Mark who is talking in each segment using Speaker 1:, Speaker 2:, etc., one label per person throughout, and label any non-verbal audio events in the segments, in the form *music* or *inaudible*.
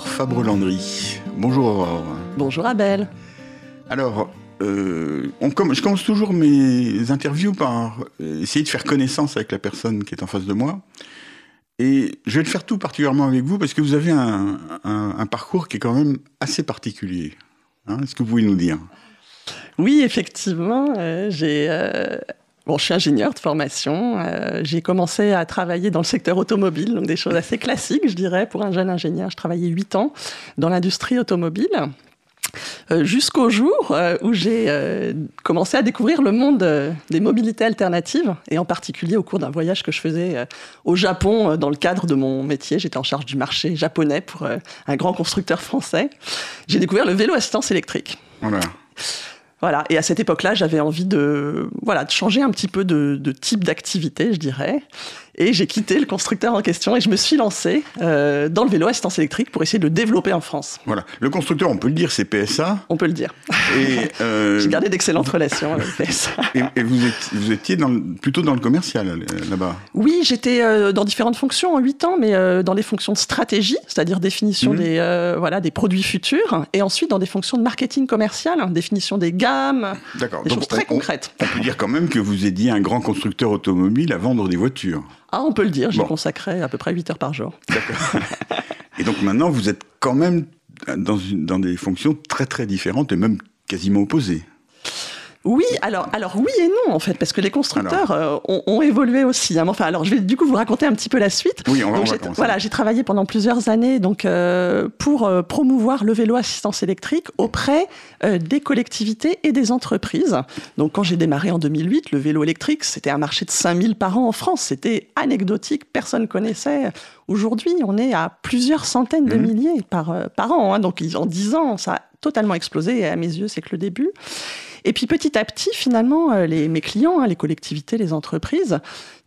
Speaker 1: Aurore Fabre-Landry. Bonjour Aurore.
Speaker 2: Bonjour Abel.
Speaker 1: Alors, euh, on je commence toujours mes interviews par essayer de faire connaissance avec la personne qui est en face de moi. Et je vais le faire tout particulièrement avec vous parce que vous avez un, parcours qui est quand même assez particulier. Hein. Est-ce que vous pouvez nous dire?
Speaker 2: Oui, effectivement. Euh, j'ai euh, Bon, je suis ingénieur de formation. Euh, j'ai commencé à travailler dans le secteur automobile, donc des choses assez classiques, je dirais, pour un jeune ingénieur. Je travaillais 8 ans dans l'industrie automobile. Euh, jusqu'au jour euh, où j'ai commencé à découvrir le monde des mobilités alternatives, et en particulier au cours d'un voyage que je faisais au Japon dans le cadre de mon métier. J'étais en charge du marché japonais pour un grand constructeur français. J'ai découvert le vélo assistance électrique. Voilà. Voilà. Et à cette époque-là, j'avais envie de, voilà, de changer un petit peu de, de type d'activité, je dirais. Et j'ai quitté le constructeur en question et je me suis lancé euh, dans le vélo assistance électrique pour essayer de le développer en France.
Speaker 1: Voilà. Le constructeur, on peut le dire, c'est PSA.
Speaker 2: On peut le dire. Et *laughs* euh... j'ai gardé d'excellentes relations avec PSA.
Speaker 1: Et, vous, vous, étiez dans plutôt dans le commercial euh, là-bas
Speaker 2: Oui, j'étais euh, dans différentes fonctions en 8 ans, mais dans les fonctions de stratégie, c'est-à-dire définition mhm. des, voilà, des produits futurs, et ensuite dans des fonctions de marketing commercial, hein, définition des gammes, des choses très concrètes.
Speaker 1: On peut dire quand même que vous aidiez un grand constructeur automobile à vendre des voitures.
Speaker 2: Ah, on peut le dire, j'y consacrais à peu près 8 heures par jour.
Speaker 1: D'accord. et donc maintenant, vous êtes quand même dans, une, dans des fonctions très très différentes et même quasiment opposées.
Speaker 2: Oui, alors, alors oui et non en fait, parce que les constructeurs euh, ont, évolué aussi. Hein. Enfin, alors je vais du coup vous raconter un petit peu la suite.
Speaker 1: Oui, on va,
Speaker 2: Voilà, j'ai travaillé pendant plusieurs années donc euh, pour euh, promouvoir le vélo assistance électrique auprès des collectivités et des entreprises. Donc quand j'ai démarré en 2008, le vélo électrique c'était un marché de 5000 par an en France. C'était anecdotique, personne connaissait. Aujourd'hui, on est à plusieurs centaines de mmh. milliers par par an. Hein. Donc en 10 ans, ça a totalement explosé. Et à mes yeux, c'est que le début. Et puis petit à petit, finalement, euh, mes clients, hein, les collectivités, les entreprises,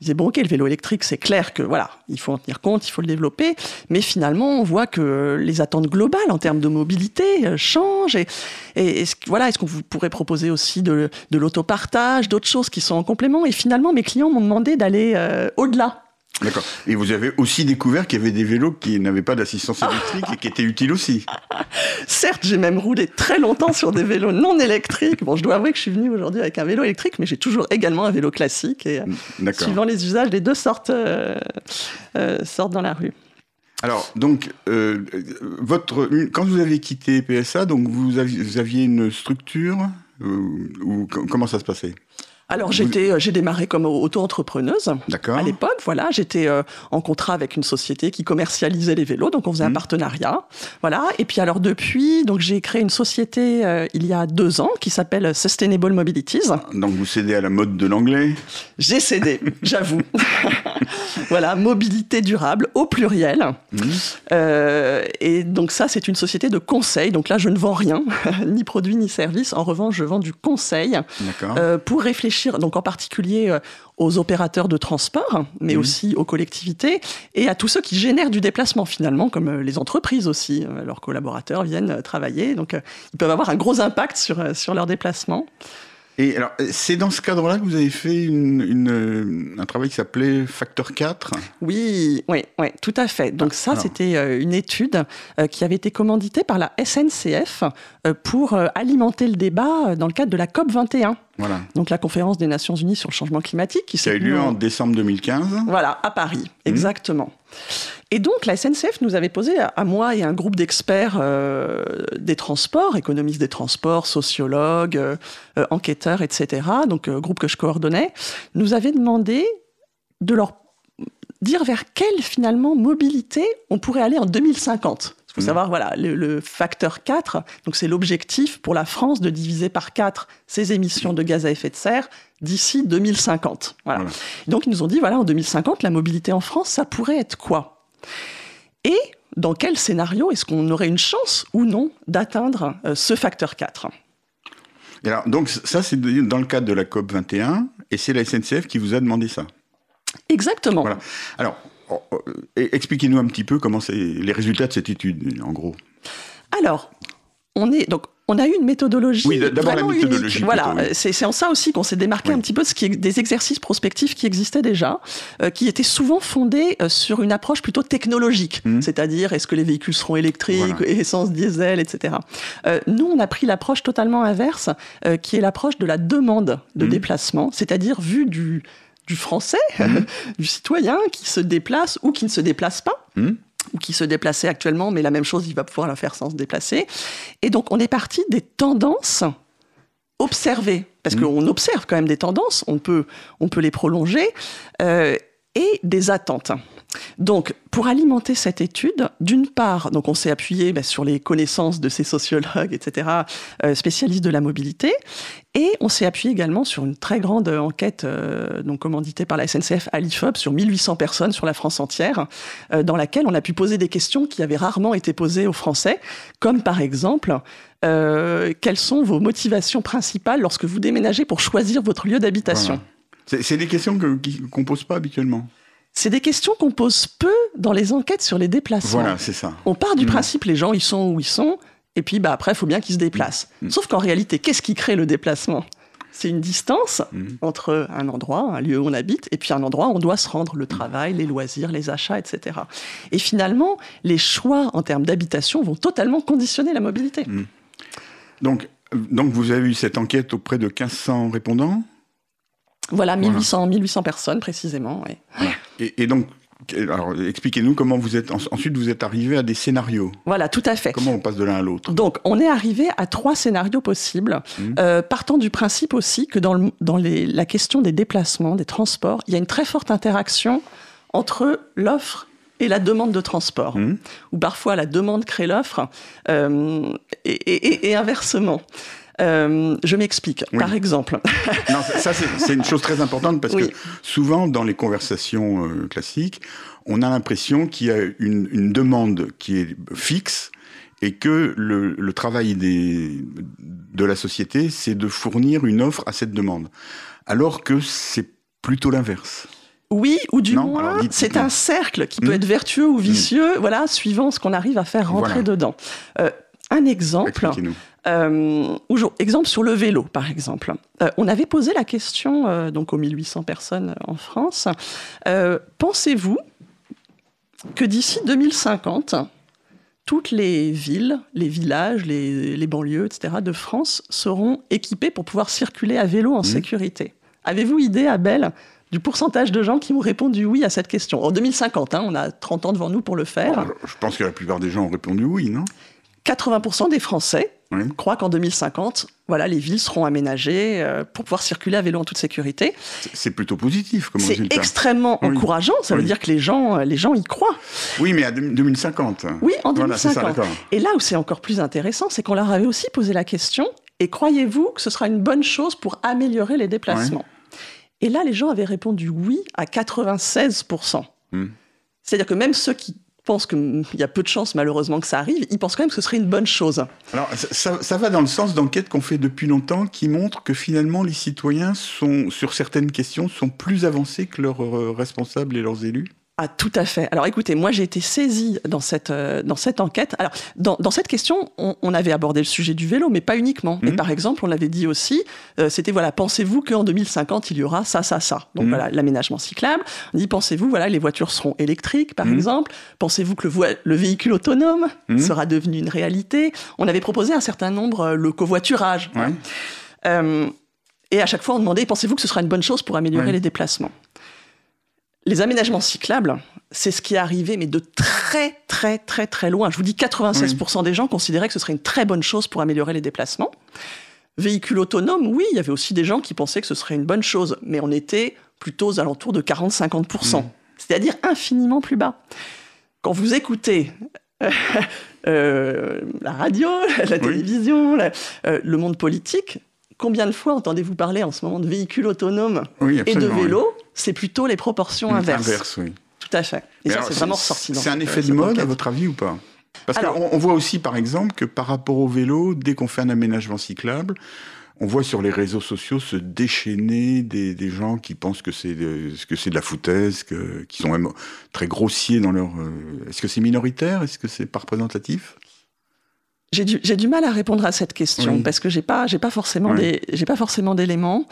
Speaker 2: disaient bon, ok, le vélo électrique, c'est clair que voilà, il faut en tenir compte, il faut le développer, mais finalement, on voit que les attentes globales en termes de mobilité euh, changent. Et, et est-ce, voilà, est-ce qu'on vous pourrait proposer aussi de, de l'autopartage, d'autres choses qui sont en complément? Et finalement, mes clients m'ont demandé d'aller euh, au-delà
Speaker 1: D'accord. Et vous avez aussi découvert qu'il y avait des vélos qui n'avaient pas d'assistance électrique et qui étaient utiles aussi. *laughs*
Speaker 2: Certes, j'ai même roulé très longtemps sur des vélos non électriques. Bon, je dois avouer que je suis venu aujourd'hui avec un vélo électrique, mais j'ai toujours également un vélo classique. Et euh, suivant les usages, les deux sortent, euh, euh, sortent dans la rue.
Speaker 1: Alors, donc, votre, quand vous avez quitté PSA, donc vous aviez, une structure ou comment ça se passait?
Speaker 2: Alors j'étais, euh, j'ai démarré comme auto-entrepreneuse à l'époque. Voilà, j'étais euh, en contrat avec une société qui commercialisait les vélos, donc on faisait un mmh. partenariat. Voilà. Et puis alors depuis, donc j'ai créé une société euh, il y a deux ans qui s'appelle Sustainable Mobilities.
Speaker 1: Donc vous cédez à la mode de l'anglais?
Speaker 2: J'ai cédé, *laughs* j'avoue. *laughs* voilà, mobilité durable au pluriel. Mmh. et donc ça, c'est une société de conseil. Donc là, je ne vends rien, *laughs* ni produit ni service. En revanche, je vends du conseil pour réfléchir donc en particulier euh, aux opérateurs de transport, mais mmh. aussi aux collectivités et à tous ceux qui génèrent du déplacement finalement, comme euh, les entreprises aussi. Euh, leurs collaborateurs viennent travailler, donc ils peuvent avoir un gros impact sur, sur leur déplacement.
Speaker 1: Et alors, c'est dans ce cadre-là que vous avez fait une, un travail qui s'appelait Facteur 4
Speaker 2: Oui, oui, oui, tout à fait. Donc ça, c'était une étude qui avait été commanditée par la SNCF pour alimenter le débat dans le cadre de la COP 21. Voilà. Donc la conférence des Nations Unies sur le changement climatique
Speaker 1: qui, a eu lieu en décembre 2015.
Speaker 2: Voilà, à Paris, mmh. exactement. Et donc la SNCF nous avait posé à moi et un groupe d'experts euh, des transports, économistes des transports, sociologues, euh, euh, enquêteurs, etc. Donc groupe que je coordonnais, nous avait demandé de leur dire vers quelle finalement mobilité on pourrait aller en 2050. Il faut mmh. savoir, voilà, le, facteur 4, donc c'est l'objectif pour la France de diviser par 4 ses émissions de gaz à effet de serre d'ici 2050. Voilà. Donc ils nous ont dit, voilà, en 2050, la mobilité en France, ça pourrait être quoi? Et dans quel scénario est-ce qu'on aurait une chance ou non d'atteindre euh, ce facteur 4
Speaker 1: alors, donc ça, c'est dans le cadre de la COP 21, et c'est la SNCF qui vous a demandé ça.
Speaker 2: Exactement. Voilà.
Speaker 1: Alors, Oh, oh, expliquez-nous un petit peu comment c'est les résultats de cette étude, en gros.
Speaker 2: Alors, on est donc on a eu une méthodologie.
Speaker 1: Oui, d'abord la méthodologie.
Speaker 2: Unique. Voilà, c'est en ça aussi qu'on s'est démarqué un petit peu de ce qui est des exercices prospectifs qui existaient déjà, euh, qui étaient souvent fondés euh, sur une approche plutôt technologique, mmh. c'est-à-dire est-ce que les véhicules seront électriques, essence, diesel, etc. Euh, nous, on a pris l'approche totalement inverse, qui est l'approche de la demande de mmh. déplacement, c'est-à-dire vue du, du français, mmh. *laughs* du citoyen qui se déplace ou qui ne se déplace pas ou qui se déplaçait actuellement, mais la même chose, il va pouvoir la faire sans se déplacer. Et donc, on est parti des tendances observées, parce mmh. qu'on observe quand même des tendances, on peut, on peut les prolonger, euh, et des attentes. Donc, pour alimenter cette étude, d'une part, donc on s'est appuyé bah, sur les connaissances de ces sociologues, etc., euh, spécialistes de la mobilité, et on s'est appuyé également sur une très grande enquête, euh, donc commanditée par la SNCF à l'IFOP, sur 1800 personnes sur la France entière, euh, dans laquelle on a pu poser des questions qui avaient rarement été posées aux Français, comme par exemple, quelles sont vos motivations principales lorsque vous déménagez pour choisir votre lieu d'habitation?
Speaker 1: C'est des questions qu'on ne pose pas habituellement.
Speaker 2: C'est des questions qu'on pose peu dans les enquêtes sur les déplacements.
Speaker 1: Voilà, c'est ça.
Speaker 2: On part du mmh. principe, les gens, ils sont où ils sont, et puis bah, après, il faut bien qu'ils se déplacent. Mmh. Sauf qu'en réalité, qu'est-ce qui crée le déplacement? C'est une distance mmh. entre un endroit, un lieu où on habite, et puis un endroit où on doit se rendre, le travail, les loisirs, les achats, etc. Et finalement, les choix en termes d'habitation vont totalement conditionner la mobilité.
Speaker 1: Donc, donc, vous avez eu cette enquête auprès de 1500 répondants?
Speaker 2: Voilà, 1800, 1800 personnes précisément.
Speaker 1: Et, donc, alors, expliquez-nous comment vous êtes. Ensuite, vous êtes arrivé à des scénarios.
Speaker 2: Voilà, tout à fait.
Speaker 1: Comment on passe de l'un à l'autre?
Speaker 2: Donc, on est arrivé à trois scénarios possibles, mmh. euh, partant du principe aussi que dans, dans les, la question des déplacements, des transports, il y a une très forte interaction entre l'offre et la demande de transport, mmh. ou parfois la demande crée l'offre, euh, et, et, inversement. Euh, je m'explique. Par exemple. *laughs*
Speaker 1: non, ça, c'est une chose très importante parce que souvent, dans les conversations euh, classiques, on a l'impression qu'il y a une, demande qui est fixe et que le, travail des, de la société, c'est de fournir une offre à cette demande. Alors que c'est plutôt l'inverse.
Speaker 2: Oui, ou du moins, c'est un cercle qui peut hmm. être vertueux ou vicieux, hmm. voilà, suivant ce qu'on arrive à faire rentrer dedans. Euh, un exemple. Euh, exemple sur le vélo, par exemple. Euh, on avait posé la question euh, donc aux 1800 personnes en France. Pensez-vous que d'ici 2050, toutes les villes, les villages, les, banlieues, etc. de France seront équipées pour pouvoir circuler à vélo en mmh. sécurité? Avez-vous idée, Abel, du pourcentage de gens qui ont répondu oui à cette question? En 2050, hein, on a 30 ans devant nous pour le faire.
Speaker 1: je pense que la plupart des gens ont répondu oui, non?
Speaker 2: 80% des Français croient qu'en 2050, voilà, les villes seront aménagées euh, pour pouvoir circuler à vélo en toute sécurité.
Speaker 1: C'est plutôt positif comme.
Speaker 2: C'est extrêmement encourageant, ça veut dire que les gens, euh, les gens y croient.
Speaker 1: Oui, mais à 2050.
Speaker 2: Oui, en 2050. et là où c'est encore plus intéressant, c'est qu'on leur avait aussi posé la question, et croyez-vous que ce sera une bonne chose pour améliorer les déplacements Et là, les gens avaient répondu oui à 96%. Hmm. C'est-à-dire que même ceux qui pense qu'il y a peu de chances malheureusement que ça arrive, ils pensent quand même que ce serait une bonne chose.
Speaker 1: Alors ça, ça va dans le sens d'enquêtes qu'on fait depuis longtemps qui montrent que finalement les citoyens sont, sur certaines questions, sont plus avancés que leurs euh, responsables et leurs élus
Speaker 2: ah, tout à fait. Alors écoutez, moi j'ai été saisie dans cette, euh, dans cette enquête. Alors, dans, dans cette question, on, on, avait abordé le sujet du vélo, mais pas uniquement. Et mhm. par exemple, on l'avait dit aussi, euh, c'était voilà, pensez-vous qu'en 2050, il y aura ça, ça, ça? Donc mhm. voilà, l'aménagement cyclable. On dit, pensez-vous, voilà, les voitures seront électriques, par mhm. exemple? Pensez-vous que le, le, véhicule autonome sera devenu une réalité? On avait proposé un certain nombre, euh, le covoiturage. Euh, et à chaque fois, on demandait, pensez-vous que ce sera une bonne chose pour améliorer les déplacements? Les aménagements cyclables, c'est ce qui est arrivé, mais de très, très, très, très loin. Je vous dis 96% des gens considéraient que ce serait une très bonne chose pour améliorer les déplacements. Véhicules autonomes, oui, il y avait aussi des gens qui pensaient que ce serait une bonne chose, mais on était plutôt aux alentours de 40-50%, c'est-à-dire infiniment plus bas. Quand vous écoutez euh, *laughs* la radio, *laughs* la télévision, euh, le monde politique, combien de fois entendez-vous parler en ce moment de véhicules autonomes et de vélos c'est plutôt les proportions inverses.
Speaker 1: Inverse, oui.
Speaker 2: Tout à fait. Et ça, c'est vraiment ressorti.
Speaker 1: C'est un effet de mode, à votre avis, ou pas? Parce qu'on on voit aussi, par exemple, que par rapport au vélo, dès qu'on fait un aménagement cyclable, on voit sur les réseaux sociaux se déchaîner des, des gens qui pensent que c'est que c'est de la foutaise, que, qui sont même très grossiers dans leur. Euh, est-ce que c'est minoritaire? Est-ce que c'est pas représentatif?
Speaker 2: J'ai du, du, mal à répondre à cette question
Speaker 1: Oui.
Speaker 2: parce que j'ai pas j'ai pas forcément
Speaker 1: Oui.
Speaker 2: des pas forcément d'éléments.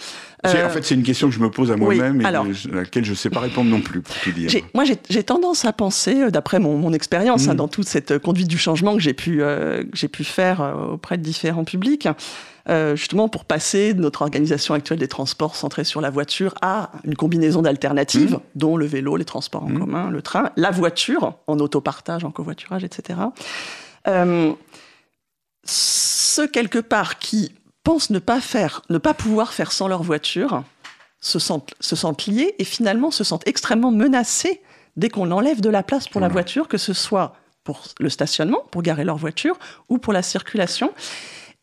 Speaker 1: C'est-
Speaker 2: Euh,
Speaker 1: En fait, c'est une question que je me pose à moi-même et
Speaker 2: alors.
Speaker 1: de- à laquelle je ne sais pas répondre non plus, pour tout dire.
Speaker 2: J'ai- moi, j'ai tendance à penser, euh, d'après mon, mon expérience,
Speaker 1: Mm.
Speaker 2: hein, dans toute cette euh, conduite du changement que j'ai pu, euh, que j'ai pu faire euh, auprès de différents publics, euh, justement pour passer de notre organisation actuelle des transports centrée sur la voiture à une combinaison d'alternatives, dont le vélo, les transports en
Speaker 1: Mm.
Speaker 2: commun, le train, la voiture, en autopartage, en covoiturage, etc. Euh, ceux quelque part qui pensent ne pas faire, ne pas pouvoir faire sans leur voiture, se sentent, se sentent liés et finalement se sentent extrêmement menacés dès qu'on enlève de la place pour la voiture, que ce soit pour le stationnement, pour garer leur voiture, ou pour la circulation.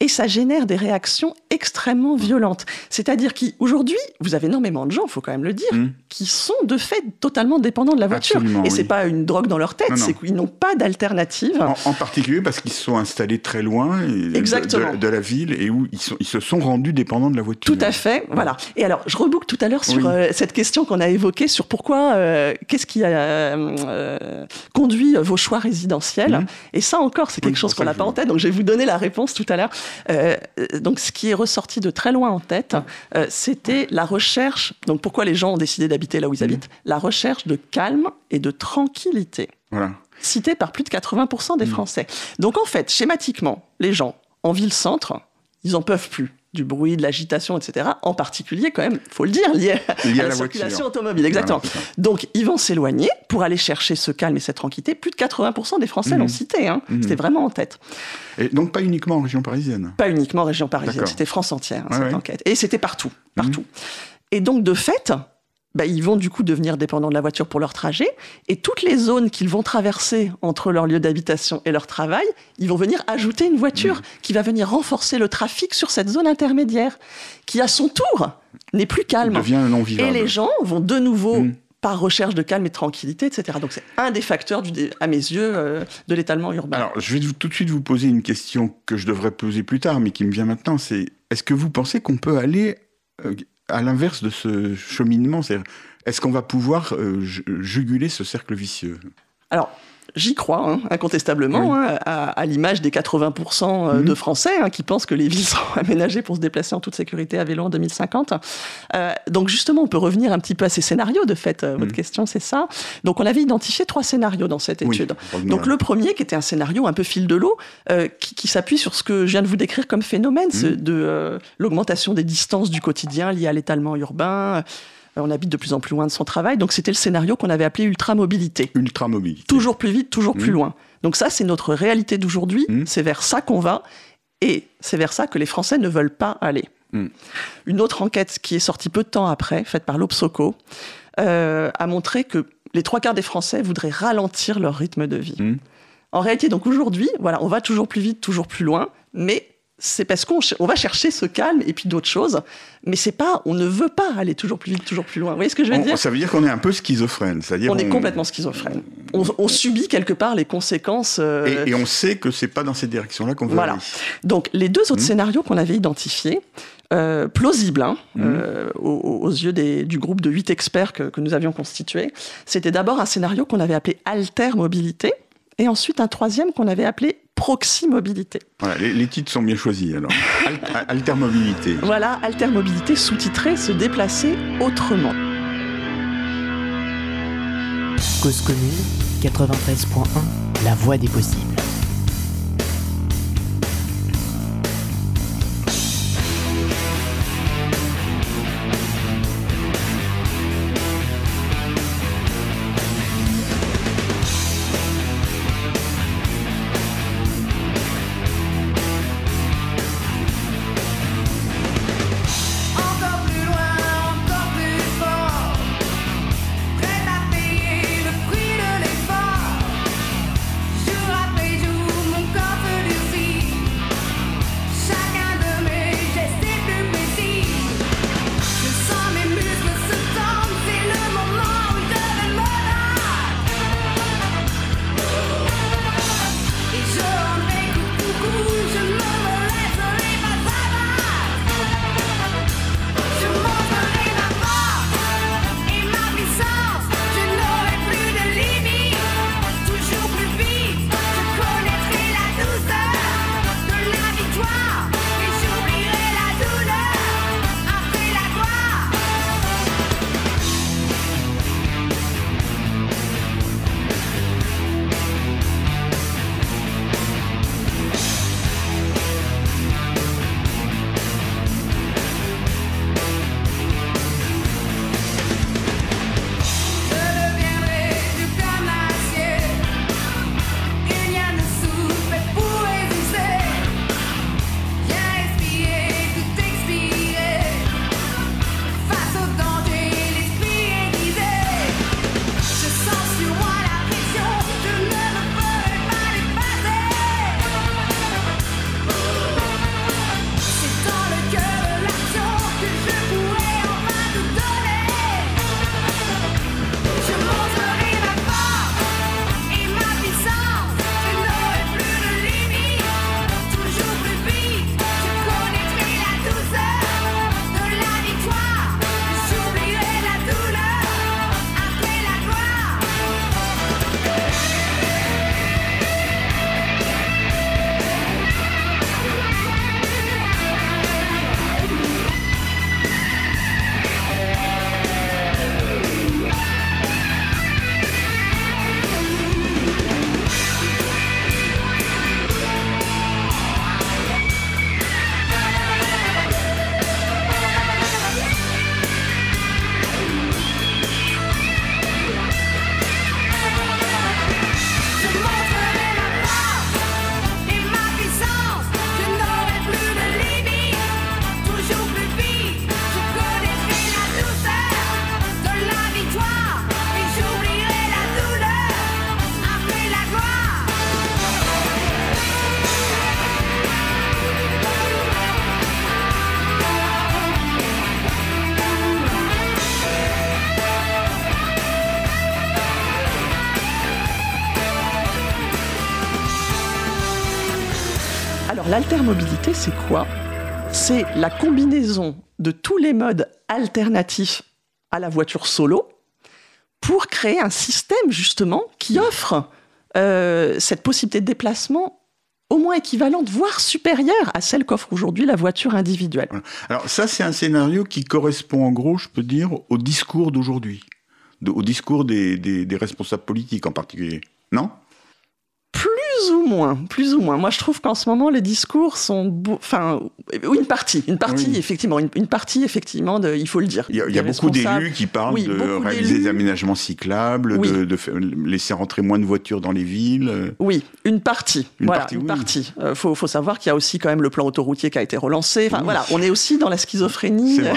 Speaker 2: Et ça génère des réactions extrêmement violentes. C'est-à-dire qu'aujourd'hui, vous avez énormément de gens, il faut quand même le dire,
Speaker 1: Hmm.
Speaker 2: qui sont de fait totalement dépendants de la voiture.
Speaker 1: Absolument,
Speaker 2: et c'est
Speaker 1: oui.
Speaker 2: pas une drogue dans leur tête, c'est qu'ils n'ont pas d'alternative.
Speaker 1: En, en particulier parce qu'ils se sont installés très loin de- la ville et où ils, sont, ils se sont rendus dépendants de la voiture.
Speaker 2: Tout à fait, voilà. Et alors, je reboucle tout à l'heure sur
Speaker 1: Oui.
Speaker 2: euh, cette question qu'on a évoquée sur pourquoi, euh, qu'est-ce qui a euh, conduit vos choix résidentiels.
Speaker 1: Mhm.
Speaker 2: Et ça encore, c'est quelque
Speaker 1: Oui,
Speaker 2: chose qu'on n'a pas en tête, donc je vais vous donner la réponse tout à l'heure. Euh, donc, ce qui est ressorti de très loin en tête, euh, c'était la recherche. Donc, pourquoi les gens ont décidé d'habiter là où ils
Speaker 1: Mhm.
Speaker 2: habitent La recherche de calme et de tranquillité
Speaker 1: Voilà.
Speaker 2: cité par plus de 80% des
Speaker 1: Mm.
Speaker 2: Français. Donc en fait, schématiquement, les gens en ville-centre, ils en peuvent plus du bruit, de l'agitation, etc. En particulier, quand même, faut le dire, lié à,
Speaker 1: Lié à
Speaker 2: la,
Speaker 1: la
Speaker 2: circulation
Speaker 1: voiture.
Speaker 2: automobile. Exactement. Donc ils vont s'éloigner pour aller chercher ce calme et cette tranquillité. Plus de 80% des Français
Speaker 1: Mhm.
Speaker 2: l'ont cité. Hein.
Speaker 1: Mhm.
Speaker 2: C'était vraiment en tête.
Speaker 1: Et donc pas uniquement en région parisienne.
Speaker 2: Pas uniquement région parisienne, c'était France entière, hein,
Speaker 1: Ouais,
Speaker 2: cette
Speaker 1: ouais.
Speaker 2: enquête. Et c'était partout, partout. Et donc, de fait, bah, ils vont du coup devenir dépendants de la voiture pour leur trajet. Et toutes les zones qu'ils vont traverser entre leur lieu d'habitation et leur travail, ils vont venir ajouter une voiture
Speaker 1: Mmh.
Speaker 2: qui va venir renforcer le trafic sur cette zone intermédiaire, qui à son tour n'est plus calme.
Speaker 1: devient non
Speaker 2: Et les gens vont de nouveau,
Speaker 1: Mm.
Speaker 2: par recherche de calme et de tranquillité, etc. Donc c'est un des facteurs, du dé- à mes yeux, euh, de l'étalement urbain.
Speaker 1: Alors, je vais vous- tout de suite vous poser une question que je devrais poser plus tard, mais qui me vient maintenant. C'est est-ce que vous pensez qu'on peut aller euh, à l'inverse de ce cheminement est-ce qu'on va pouvoir euh, ju- juguler ce cercle vicieux?
Speaker 2: J'y crois, hein, incontestablement,
Speaker 1: Oui.
Speaker 2: hein, à, à l'image des 80% euh, de
Speaker 1: Mhm.
Speaker 2: Français hein, qui pensent que les villes *laughs* sont aménagées pour se déplacer en toute sécurité à vélo en 2050. Euh, donc justement, on peut revenir un petit peu à ces scénarios, de fait, euh, votre
Speaker 1: Mhm.
Speaker 2: question, c'est ça. Donc on avait identifié trois scénarios dans cette étude. Donc le premier, qui était un scénario un peu fil de l'eau, euh, qui, qui s'appuie sur ce que je viens de vous décrire comme phénomène, ce- de euh, l'augmentation des distances du quotidien liées à l'étalement urbain. Euh, on habite de plus en plus loin de son travail. Donc c'était le scénario qu'on avait appelé ultramobilité.
Speaker 1: ultramobilité.
Speaker 2: Toujours plus vite, toujours plus
Speaker 1: Mhm.
Speaker 2: loin. Donc ça, c'est notre réalité d'aujourd'hui.
Speaker 1: Mhm.
Speaker 2: C'est vers ça qu'on va. Et c'est vers ça que les Français ne veulent pas aller.
Speaker 1: Mhm.
Speaker 2: Une autre enquête qui est sortie peu de temps après, faite par l'Obsoco, euh, a montré que les trois quarts des Français voudraient ralentir leur rythme de vie. En réalité, donc aujourd'hui, voilà, on va toujours plus vite, toujours plus loin, mais c'est parce qu'on on va chercher ce calme et puis d'autres choses, mais c'est pas, on ne veut pas aller toujours plus vite, toujours plus loin. Vous voyez ce que je veux
Speaker 1: On-
Speaker 2: dire?
Speaker 1: ça veut dire qu'on est un peu schizophrène. C'est-à-dire
Speaker 2: On est complètement schizophrène. On, on subit quelque part les conséquences. euh,
Speaker 1: Et, et on sait que c'est pas dans cette direction-là qu'on veut
Speaker 2: Voilà.
Speaker 1: aller.
Speaker 2: Donc, les deux autres
Speaker 1: Mhm.
Speaker 2: scénarios qu'on avait identifiés, euh, plausibles hein,
Speaker 1: Mhm.
Speaker 2: euh, aux, aux yeux des- du groupe de huit experts que, que nous avions constitué, c'était d'abord un scénario qu'on avait appelé alter-mobilité, et ensuite un troisième qu'on avait appelé proxy-mobilité.
Speaker 1: Voilà, les, les titres sont bien choisis alors. Al- altermobilité.
Speaker 2: Voilà, alter-mobilité sous-titré se déplacer autrement.
Speaker 3: Cause commune 93.1 La voie des possibles.
Speaker 2: L'altermobilité, c'est quoi? C'est la combinaison de tous les modes alternatifs à la voiture solo pour créer un système justement qui offre euh, cette possibilité de déplacement au moins équivalente, voire supérieure à celle qu'offre aujourd'hui la voiture individuelle.
Speaker 1: Alors ça, c'est un scénario qui correspond en gros, je peux dire, au discours d'aujourd'hui, au discours des responsables politiques en particulier. Non?
Speaker 2: Plus ou moins, plus ou moins. Moi, je trouve qu'en ce moment, les discours sont, enfin, une partie, une partie,
Speaker 1: Oui.
Speaker 2: effectivement, une, une partie, effectivement, de, il faut le dire.
Speaker 1: Il y a, il y a
Speaker 2: Des
Speaker 1: beaucoup d'élus qui parlent
Speaker 2: Oui,
Speaker 1: de réaliser des aménagements cyclables,
Speaker 2: Oui.
Speaker 1: de, de faire- laisser rentrer moins de voitures dans les villes.
Speaker 2: Oui, une partie.
Speaker 1: Une
Speaker 2: voilà,
Speaker 1: partie,
Speaker 2: une partie. Euh, faut, faut savoir qu'il y a aussi quand même le plan autoroutier qui a été relancé. Enfin, voilà, on est aussi dans la schizophrénie. *laughs*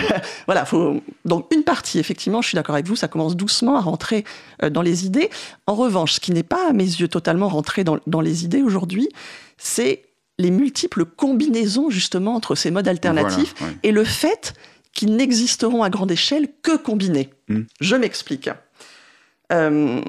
Speaker 2: Voilà, faut donc une partie. Effectivement, je suis d'accord avec vous. Ça commence doucement à rentrer euh, dans les idées. En revanche, ce qui n'est pas à mes yeux totalement rentré dans, dans les idées aujourd'hui, c'est les multiples combinaisons justement entre ces modes alternatifs
Speaker 1: voilà, ouais.
Speaker 2: et le fait qu'ils n'existeront à grande échelle que combinés.
Speaker 1: Mm.
Speaker 2: Je m'explique. Euh,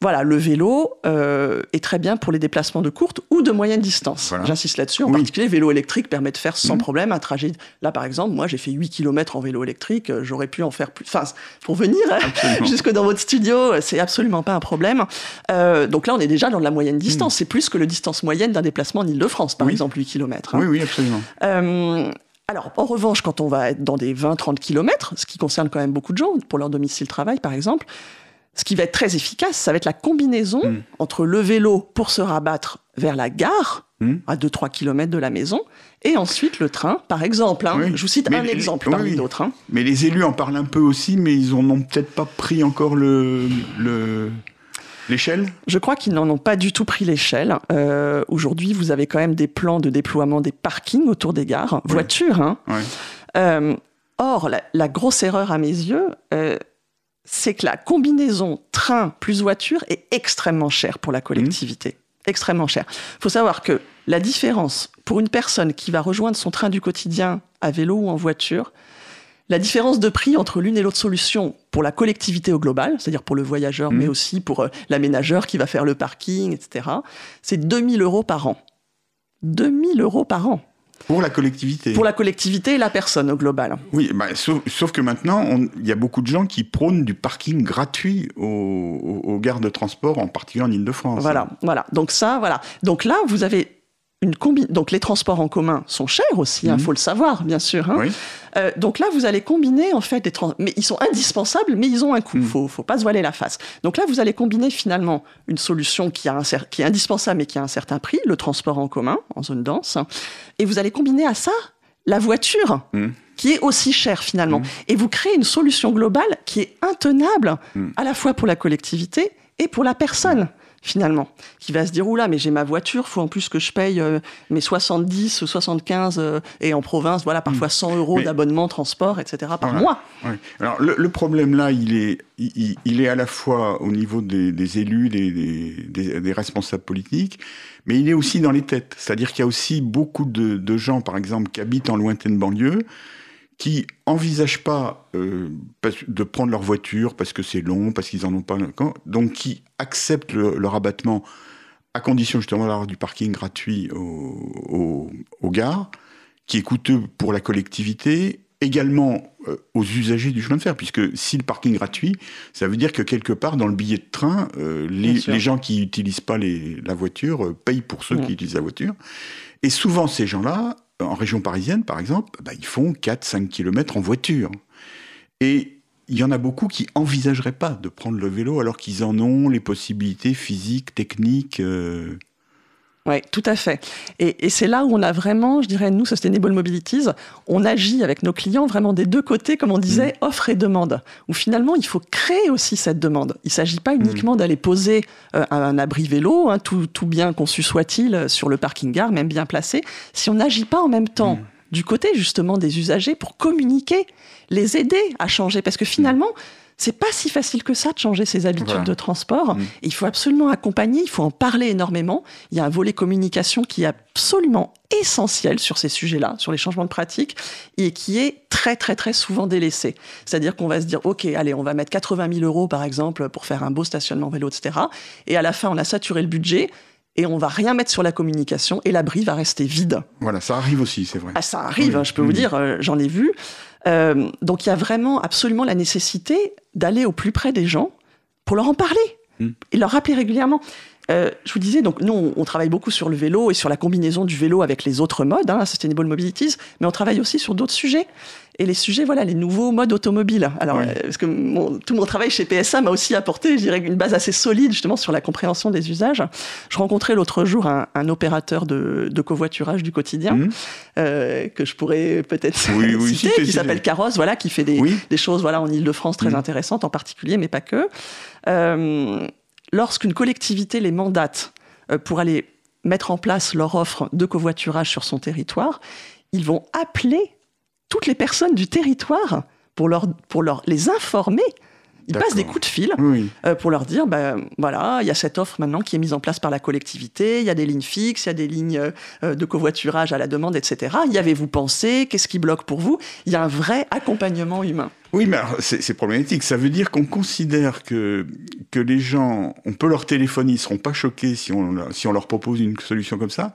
Speaker 2: voilà, le vélo euh, est très bien pour les déplacements de courte ou de moyenne distance.
Speaker 1: Voilà.
Speaker 2: J'insiste là-dessus. En
Speaker 1: Oui.
Speaker 2: particulier, le vélo électrique permet de faire sans
Speaker 1: Mm.
Speaker 2: problème un trajet. Là, par exemple, moi, j'ai fait 8 km en vélo électrique. euh, J'aurais pu en faire plus. Enfin, pour venir hein, *laughs* jusque dans votre studio, c'est absolument pas un problème. Euh, donc là, on est déjà dans de la moyenne distance. C'est plus que le distance moyenne d'un déplacement en Ile-de-France, par.
Speaker 1: Oui.
Speaker 2: exemple, 8 km.
Speaker 1: Oui, oui, absolument.
Speaker 2: Euh, alors, en revanche, quand on va être dans des 20-30 km, ce qui concerne quand même beaucoup de gens, pour leur domicile-travail par exemple, ce qui va être très efficace, ça va être la combinaison
Speaker 1: Mm.
Speaker 2: entre le vélo pour se rabattre vers la gare,
Speaker 1: Mm.
Speaker 2: à 2-3 km de la maison, et ensuite le train, par exemple. hein.
Speaker 1: Oui.
Speaker 2: Je vous cite
Speaker 1: Mais
Speaker 2: un
Speaker 1: les-
Speaker 2: exemple parmi
Speaker 1: oui.
Speaker 2: d'autres. hein.
Speaker 1: Mais les élus en parlent un peu aussi, mais ils en ont peut-être pas pris encore le le- l'échelle?
Speaker 2: Je crois qu'ils n'en ont pas du tout pris l'échelle. Euh, Aujourd'hui, vous avez quand même des plans de déploiement des parkings autour des gares,
Speaker 1: Oui.
Speaker 2: voitures, hein,
Speaker 1: Ouais.
Speaker 2: Euh, or, la, la grosse erreur à mes yeux, euh, c'est que la combinaison train plus voiture est extrêmement chère pour la collectivité. Extrêmement chère. Il faut savoir que la différence pour une personne qui va rejoindre son train du quotidien à vélo ou en voiture, la différence de prix entre l'une et l'autre solution pour la collectivité au global, c'est-à-dire pour le voyageur,
Speaker 1: Mhm.
Speaker 2: mais aussi pour euh, l'aménageur qui va faire le parking, etc., c'est 2000 euros par an. 2000 euros par an.
Speaker 1: Pour la collectivité.
Speaker 2: Pour la collectivité et la personne au global.
Speaker 1: Oui, bah, sauf, sauf que maintenant, il y a beaucoup de gens qui prônent du parking gratuit aux, aux- aux gares de transport, en particulier en Ile-de-France.
Speaker 2: Voilà, voilà. Donc ça, voilà. Donc là, vous avez une combi. Donc les transports en commun sont chers aussi, il
Speaker 1: Mhm.
Speaker 2: faut le savoir, bien sûr. hein.
Speaker 1: Oui.
Speaker 2: Euh, donc là, vous allez combiner en fait des mais ils sont indispensables, mais ils ont un coût.
Speaker 1: Mhm.
Speaker 2: Faut, faut pas se voiler la face. Donc là, vous allez combiner finalement une solution qui a un cer- qui est indispensable mais qui a un certain prix, le transport en commun en zone dense, et vous allez combiner à ça la voiture.
Speaker 1: Mhm.
Speaker 2: qui est aussi chère finalement.
Speaker 1: Mhm.
Speaker 2: Et vous créez une solution globale qui est intenable à la fois pour la collectivité et pour la personne finalement, qui va se dire, oula, mais j'ai ma voiture, faut en plus que je paye euh, mes 70 ou 75, euh, et en province, voilà, parfois 100 euros
Speaker 1: Mm. Mais-
Speaker 2: d'abonnement, transport, etc. par
Speaker 1: Voilà.
Speaker 2: mois.
Speaker 1: Oui. Alors le, le problème là, il est, il, est à la fois au niveau des, des élus, des, des- des- des responsables politiques, mais il est aussi dans les têtes. C'est-à-dire qu'il y a aussi beaucoup de, de gens, par exemple, qui habitent en lointaine banlieue, qui envisagent pas euh, de prendre leur voiture parce que c'est long, parce qu'ils en ont pas, donc qui acceptent le, le rabattement à condition justement d'avoir du parking gratuit au- au- aux gares, qui est coûteux pour la collectivité, également euh, aux usagers du chemin de fer, puisque si le parking gratuit, ça veut dire que quelque part dans le billet de train, euh, les, gens qui n'utilisent pas les- la voiture euh, payent pour ceux
Speaker 2: Mm.
Speaker 1: qui utilisent la voiture. Et souvent, ces gens-là, en région parisienne par exemple, bah, ils font 4-5 km en voiture. Et il y en a beaucoup qui envisageraient pas de prendre le vélo alors qu'ils en ont les possibilités physiques, techniques. euh,
Speaker 2: Oui, tout à fait. Et, et c'est là où on a vraiment, je dirais, nous, Sustainable Mobilities, on agit avec nos clients vraiment des deux côtés, comme on disait, offre et demande. Où finalement, il faut créer aussi cette demande. Il ne s'agit pas uniquement d'aller poser euh, un abri vélo, hein, tout, tout bien conçu soit-il, euh, sur le parking gare, même bien placé. Si on n'agit pas en même temps du côté justement des usagers pour communiquer, les aider à changer, parce que finalement, c'est pas si facile que ça de changer ses habitudes de transport.
Speaker 1: Mm.
Speaker 2: Il faut absolument accompagner, il faut en parler énormément. Il y a un volet communication qui est absolument essentiel sur ces sujets-là, sur les changements de pratiques, et qui est très très très souvent délaissé. C'est-à-dire qu'on va se dire, ok, allez, on va mettre 80 000 euros par exemple pour faire un beau stationnement vélo, etc. Et à la fin, on a saturé le budget. et on va rien mettre sur la communication et l'abri va rester vide.
Speaker 1: Voilà, ça arrive aussi, c'est vrai.
Speaker 2: Ah, ça arrive,
Speaker 1: Oui,
Speaker 2: hein, je peux vous
Speaker 1: oui.
Speaker 2: dire, euh, j'en ai vu. Euh, donc il y a vraiment absolument la nécessité d'aller au plus près des gens pour leur en parler
Speaker 1: Mm.
Speaker 2: et leur rappeler régulièrement. Euh, je vous disais, donc nous, on, on travaille beaucoup sur le vélo et sur la combinaison du vélo avec les autres modes, hein, Sustainable Mobilities, mais on travaille aussi sur d'autres sujets. Et les sujets, voilà, les nouveaux modes automobiles. Alors,
Speaker 1: Oui.
Speaker 2: euh, parce que mon- tout mon travail chez PSA m'a aussi apporté, je dirais, une base assez solide justement sur la compréhension des usages. Je rencontrais l'autre jour un, un opérateur de, de covoiturage du quotidien
Speaker 1: Mhm.
Speaker 2: euh, que je pourrais peut-être
Speaker 1: Oui, oui, *laughs*
Speaker 2: citer, qui s'appelle Carrosse, voilà, qui fait des, des choses voilà, en Ile-de-France très
Speaker 1: Mhm.
Speaker 2: intéressantes en particulier, mais pas que. Euh, Lorsqu'une collectivité les mandate euh, pour aller mettre en place leur offre de covoiturage sur son territoire, ils vont appeler toutes les personnes du territoire pour, pour leur, les informer. Ils passent des coups de fil
Speaker 1: Oui,
Speaker 2: euh, pour leur dire, ben voilà, il y a cette offre maintenant qui est mise en place par la collectivité, il y a des lignes fixes, il y a des lignes euh, de covoiturage à la demande, etc. Y avez-vous pensé? Qu'est-ce qui bloque pour vous? Il y a un vrai accompagnement humain.
Speaker 1: Oui, mais c'est problématique. Ça veut dire qu'on considère que, que les gens, on peut leur téléphoner, ils seront pas choqués si on, leur- si on leur propose une solution comme ça.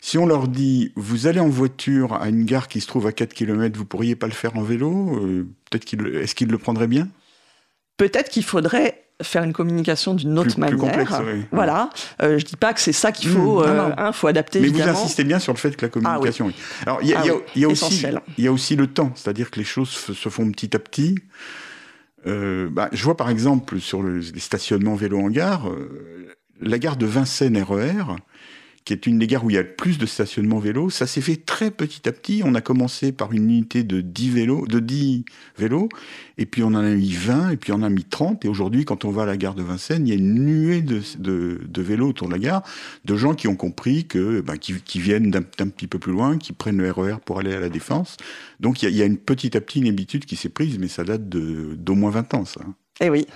Speaker 1: Si on leur dit, vous allez en voiture à une gare qui se trouve à 4 km, vous pourriez pas le faire en vélo, euh, peut-être est-ce qu'ils le prendraient bien?
Speaker 2: Peut-être qu'il faudrait faire une communication d'une autre
Speaker 1: Plus- plus
Speaker 2: manière.
Speaker 1: complexe, oui.
Speaker 2: Voilà. Euh, je dis pas que c'est ça qu'il faut.
Speaker 1: Mmh,
Speaker 2: euh, hein, faut adapter
Speaker 1: Mais
Speaker 2: évidemment.
Speaker 1: vous insistez bien sur le fait que la communication. oui. Alors, il y a,
Speaker 2: Ah
Speaker 1: il y a-
Speaker 2: oui,
Speaker 1: il y a aussi,
Speaker 2: essentiel.
Speaker 1: il y a aussi le temps, c'est-à-dire que les choses f- se font petit à petit. Euh, bah, je vois par exemple sur le- les stationnements vélo en gare, euh, la gare de Vincennes RER, qui est une des gares où il y a le plus de stationnements vélo, ça s'est fait très petit à petit. On a commencé par une unité de 10 vélos, de 10 vélos, et puis on en a mis 20, et puis on en a mis 30, et aujourd'hui, quand on va à la gare de Vincennes, il y a une nuée de, vélos autour de la gare, de gens qui ont compris que, ben, qui, viennent d'un petit peu plus loin, qui prennent le RER pour aller à la Défense. Donc il y a, une petit à petit une habitude qui s'est prise, mais ça date d'au moins 20 ans, ça.
Speaker 2: Eh oui.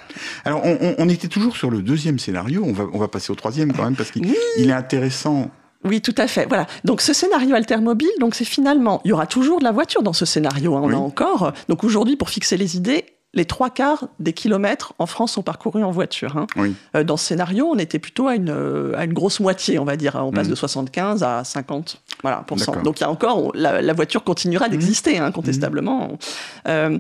Speaker 1: Alors, on, on- on était toujours sur le deuxième scénario. On va, on va passer au troisième quand même parce qu'il
Speaker 2: Oui.
Speaker 1: est intéressant.
Speaker 2: Oui, tout à fait. Voilà. Donc ce scénario altermobile, donc c'est finalement, il y aura toujours de la voiture dans ce scénario. hein, on
Speaker 1: Oui.
Speaker 2: a encore. Donc aujourd'hui, pour fixer les idées, les trois quarts des kilomètres en France sont parcourus en voiture. hein.
Speaker 1: Oui.
Speaker 2: Euh, dans ce scénario, on était plutôt à une, à une grosse moitié, on va dire. On passe
Speaker 1: Mhm.
Speaker 2: de 75 à 50 voilà, pour cent.
Speaker 1: D'accord.
Speaker 2: Donc il y a encore, la, la voiture continuera d'exister, hein, incontestablement. Euh,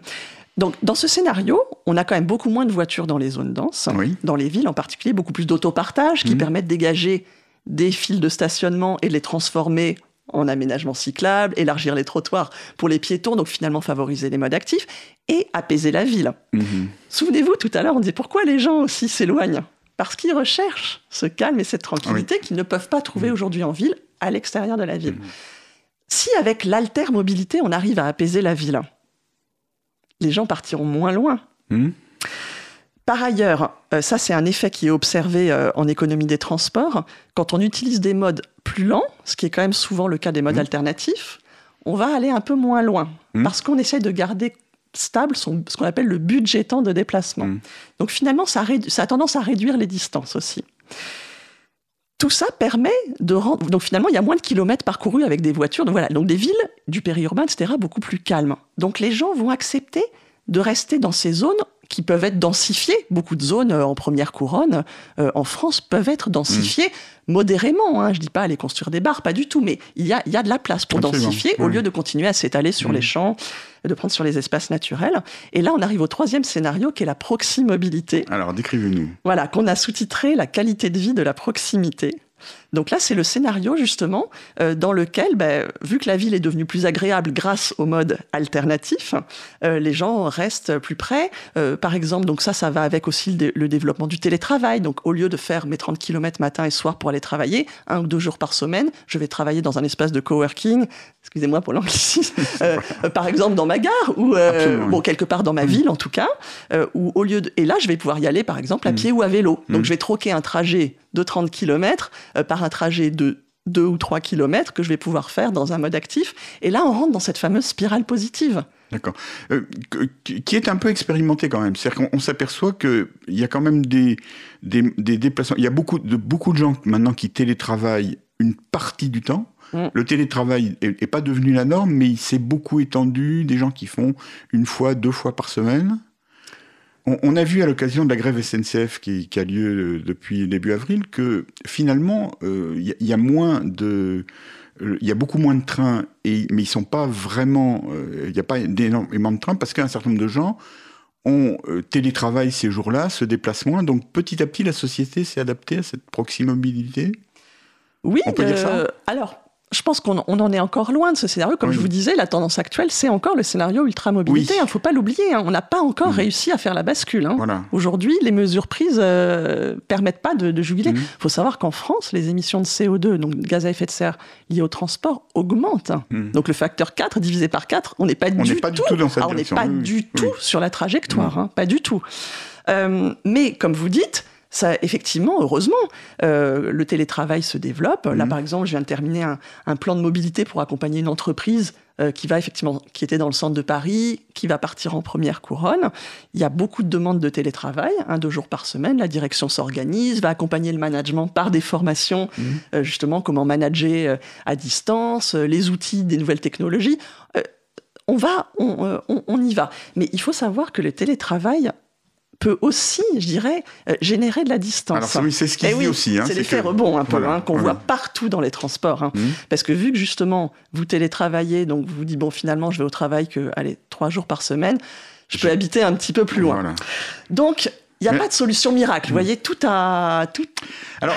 Speaker 2: donc dans ce scénario, on a quand même beaucoup moins de voitures dans les zones denses,
Speaker 1: Oui.
Speaker 2: dans les villes en particulier, beaucoup plus d'autopartage qui
Speaker 1: Mhm.
Speaker 2: permettent de dégager des fils de stationnement et de les transformer en aménagement cyclable, élargir les trottoirs pour les piétons, donc finalement favoriser les modes actifs et apaiser la ville.
Speaker 1: Mhm.
Speaker 2: Souvenez-vous, tout à l'heure, on disait pourquoi les gens aussi s'éloignent? Parce qu'ils recherchent ce calme et cette tranquillité qu'ils ne peuvent pas trouver aujourd'hui en ville, à l'extérieur de la ville. Si avec l'altermobilité, on arrive à apaiser la ville, les gens partiront moins loin.
Speaker 1: Mhm.
Speaker 2: Par ailleurs, euh, ça c'est un effet qui est observé euh, en économie des transports, quand on utilise des modes plus lents, ce qui est quand même souvent le cas des modes
Speaker 1: Mhm.
Speaker 2: alternatifs, on va aller un peu moins loin,
Speaker 1: Mhm.
Speaker 2: parce qu'on essaie de garder stable son- ce qu'on appelle le budget temps de déplacement. Donc finalement, ça a tendance à réduire les distances aussi. Tout ça permet de rendre. Donc finalement, il y a moins de kilomètres parcourus avec des voitures. Donc voilà, donc des villes du périurbain, etc., beaucoup plus calmes. Donc les gens vont accepter de rester dans ces zones qui peuvent être densifiées. Beaucoup de zones euh, en première couronne euh, en France peuvent être densifiées modérément. Hein. Je dis pas aller construire des bars, pas du tout, mais il y a, il y a de la place pour
Speaker 1: Absolument,
Speaker 2: densifier au lieu de continuer à s'étaler sur
Speaker 1: Mhm.
Speaker 2: les champs, de prendre sur les espaces naturels. Et là, on arrive au troisième scénario qui est la proximobilité.
Speaker 1: Alors, décrivez-nous.
Speaker 2: Voilà, qu'on a sous-titré la qualité de vie de la proximité. Donc là, c'est le scénario justement euh, dans lequel, ben, vu que la ville est devenue plus agréable grâce au mode alternatif, euh, les gens restent plus près. Euh, par exemple, donc ça, ça va avec aussi le, dé- le développement du télétravail. Donc au lieu de faire mes 30 km matin et soir pour aller travailler, un ou deux jours par semaine, je vais travailler dans un espace de coworking. Excusez-moi pour l'anglicisme. *laughs* par exemple, dans ma gare ou bon quelque part dans ma ville en tout cas. où au lieu de... et là, je vais pouvoir y aller par exemple à
Speaker 1: Mm.
Speaker 2: pied ou à vélo. Donc
Speaker 1: Mm.
Speaker 2: je vais troquer un trajet de 30 km par un trajet de 2 ou 3 km que je vais pouvoir faire dans un mode actif. Et là, on rentre dans cette fameuse spirale positive.
Speaker 1: D'accord. Euh, qui est un peu expérimenté quand même. C'est-à-dire qu'on on s'aperçoit qu'il y a quand même des, des, des déplacements. Il y a beaucoup de, beaucoup de gens maintenant qui télétravaillent une partie du temps.
Speaker 2: Mm.
Speaker 1: Le télétravail est, est pas devenu la norme, mais il s'est beaucoup étendu. Des gens qui font une fois, deux fois par semaine. On, on a vu à l'occasion de la grève SNCF qui, qui a lieu euh, depuis début avril que finalement, euh, il y, a- il y a moins de, euh, il y a beaucoup moins de trains, et, mais ils sont pas vraiment, il n'y a pas énormément de trains parce qu'un certain nombre de gens ont télétravail ces jours-là, se déplacent moins, donc petit à petit la société s'est adaptée à cette proximobilité.
Speaker 2: Oui,
Speaker 1: On peut dire ça?
Speaker 2: alors. Je pense qu'on on en est encore loin de ce scénario. Comme
Speaker 1: Oui.
Speaker 2: je vous disais, la tendance actuelle, c'est encore le scénario ultra-mobilité. Il
Speaker 1: Oui.
Speaker 2: ne faut pas l'oublier. hein. On n'a pas encore
Speaker 1: Mhm.
Speaker 2: réussi à faire la bascule. hein.
Speaker 1: Voilà.
Speaker 2: Aujourd'hui, les mesures prises euh, permettent pas de, de juguler. Il
Speaker 1: Mhm.
Speaker 2: faut savoir qu'en France, les émissions de CO2, donc de gaz à effet de serre liées au transport, augmentent.
Speaker 1: Mhm.
Speaker 2: Donc le facteur 4 divisé par 4, on n'est pas,
Speaker 1: On
Speaker 2: du,
Speaker 1: pas
Speaker 2: tout,
Speaker 1: du tout dans cette
Speaker 2: ah, on n'est pas
Speaker 1: Oui,
Speaker 2: du tout sur la trajectoire, hein, pas du tout. Euh, mais comme vous dites, ça, effectivement, heureusement, euh, le télétravail se développe. Là,
Speaker 1: Mhm.
Speaker 2: par exemple, je viens de terminer un, un plan de mobilité pour accompagner une entreprise euh, qui va effectivement, qui était dans le centre de Paris, qui va partir en première couronne. Il y a beaucoup de demandes de télétravail, un, deux jours par semaine. La direction s'organise, va accompagner le management par des formations,
Speaker 1: Mhm.
Speaker 2: euh, justement, comment manager à distance, les outils des nouvelles technologies. On va, on, on- on y va. Mais il faut savoir que le télétravail peut aussi, je dirais, euh, générer de la distance.
Speaker 1: Alors ça, oui, c'est ce qu'il
Speaker 2: Eh
Speaker 1: dit
Speaker 2: oui,
Speaker 1: aussi. Hein,
Speaker 2: c'est l'effet
Speaker 1: que-
Speaker 2: rebond un peu
Speaker 1: Voilà,
Speaker 2: hein, qu'on
Speaker 1: voilà.
Speaker 2: voit partout dans les transports. hein.
Speaker 1: Mhm.
Speaker 2: Parce que vu que justement vous télétravaillez, donc vous vous dites bon finalement je vais au travail que allez trois jours par semaine, je peux habiter un petit peu plus loin.
Speaker 1: Voilà.
Speaker 2: Donc il n'y a
Speaker 1: Mais-
Speaker 2: pas de solution miracle. Vous voyez tout à tout. *laughs*
Speaker 1: Alors,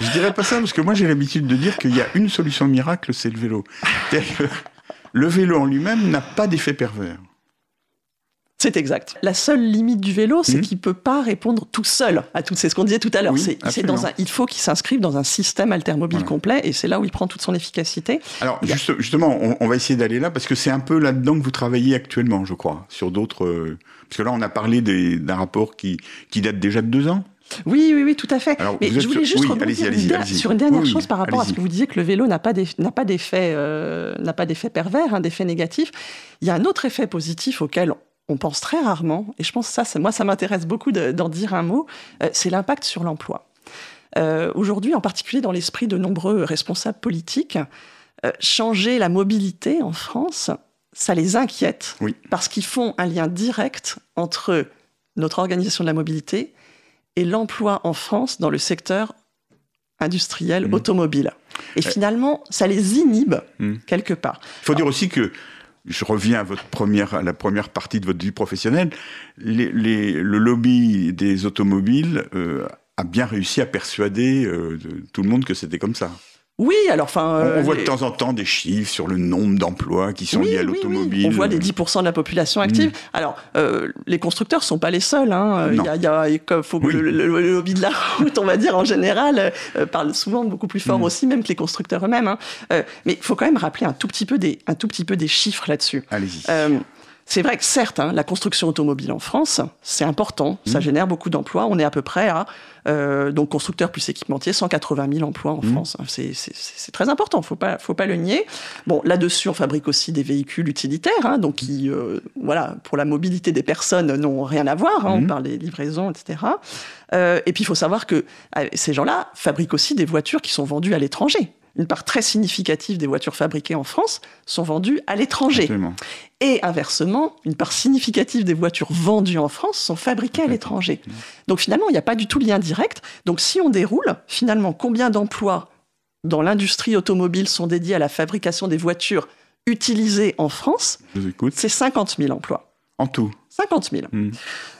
Speaker 1: je dirais pas ça parce que moi j'ai l'habitude de dire qu'il y a une solution miracle, c'est le vélo. Le vélo en lui-même n'a pas d'effet pervers.
Speaker 2: C'est exact. La seule limite du vélo, c'est
Speaker 1: Mhm.
Speaker 2: qu'il peut pas répondre tout seul à tout. C'est ce qu'on disait tout à l'heure.
Speaker 1: Oui,
Speaker 2: dans un, il faut qu'il s'inscrive dans un système altermobile
Speaker 1: Voilà.
Speaker 2: complet, et c'est là où il prend toute son efficacité.
Speaker 1: Alors
Speaker 2: a-
Speaker 1: juste- justement, on, on va essayer d'aller là parce que c'est un peu là-dedans que vous travaillez actuellement, je crois, sur d'autres. euh, Parce que là, on a parlé d'un rapport qui, qui date déjà de deux ans.
Speaker 2: Oui, oui, oui, tout à fait.
Speaker 1: Alors,
Speaker 2: Mais je voulais
Speaker 1: sur-
Speaker 2: juste
Speaker 1: oui,
Speaker 2: rebondir une der- sur une dernière
Speaker 1: Oui,
Speaker 2: chose par rapport à ce que vous disiez que le vélo n'a pas d'effet euh, n'a pas d'effet pervers, un d'effet négatif. Il y a un autre effet positif auquel on pense très rarement, et je pense que ça, moi, ça m'intéresse beaucoup de- d'en dire un mot, euh, c'est l'impact sur l'emploi. Euh, Aujourd'hui, en particulier dans l'esprit de nombreux responsables politiques, euh, changer la mobilité en France, ça les inquiète,
Speaker 1: Oui.
Speaker 2: parce qu'ils font un lien direct entre notre organisation de la mobilité et l'emploi en France dans le secteur industriel
Speaker 1: Mhm.
Speaker 2: automobile. Et finalement, ça les inhibe
Speaker 1: Mhm.
Speaker 2: quelque part.
Speaker 1: Il faut dire aussi que, je reviens à, votre première, à la première partie de votre vie professionnelle, le lobby des automobiles euh, a bien réussi à persuader euh, tout le monde que c'était comme ça.
Speaker 2: Oui, alors enfin...
Speaker 1: On-
Speaker 2: euh,
Speaker 1: on voit
Speaker 2: les-
Speaker 1: de temps en temps des chiffres sur le nombre d'emplois qui sont
Speaker 2: Oui,
Speaker 1: liés à
Speaker 2: oui, oui.
Speaker 1: l'automobile.
Speaker 2: On voit les 10% de la population active. Alors, euh, les constructeurs sont pas les seuls. Hein. Euh. Il y a, il y a- faut que le, le- le lobby de la route, on va dire en général, euh, parle souvent beaucoup plus fort
Speaker 1: Mm.
Speaker 2: aussi, même que les constructeurs eux-mêmes. hein. Mais il faut quand même rappeler un tout petit peu des, un tout petit peu des chiffres là-dessus.
Speaker 1: Allez-y.
Speaker 2: C'est vrai que certes, hein, la construction automobile en France, c'est important, ça
Speaker 1: Mmh.
Speaker 2: génère beaucoup d'emplois. On est à peu près à, euh, donc constructeurs plus équipementiers, 180 000 emplois en
Speaker 1: Mmh.
Speaker 2: France. C'est- très important, faut pas, faut pas le nier. Bon, là-dessus, on fabrique aussi des véhicules utilitaires, hein, donc qui, euh, voilà, pour la mobilité des personnes, n'ont rien à voir. hein,
Speaker 1: Mmh.
Speaker 2: On parle des livraisons, etc. Euh, et puis, il faut savoir que ces gens-là fabriquent aussi des voitures qui sont vendues à l'étranger. Une part très significative des voitures fabriquées en France sont vendues à l'étranger. Et inversement, une part significative des voitures vendues en France sont fabriquées à l'étranger. Donc finalement, il n'y a pas du tout de lien direct. Donc si on déroule, finalement, combien d'emplois dans l'industrie automobile sont dédiés à la fabrication des voitures utilisées en France? C'est 50 000 emplois.
Speaker 1: En tout.
Speaker 2: 50 000.
Speaker 1: Mm.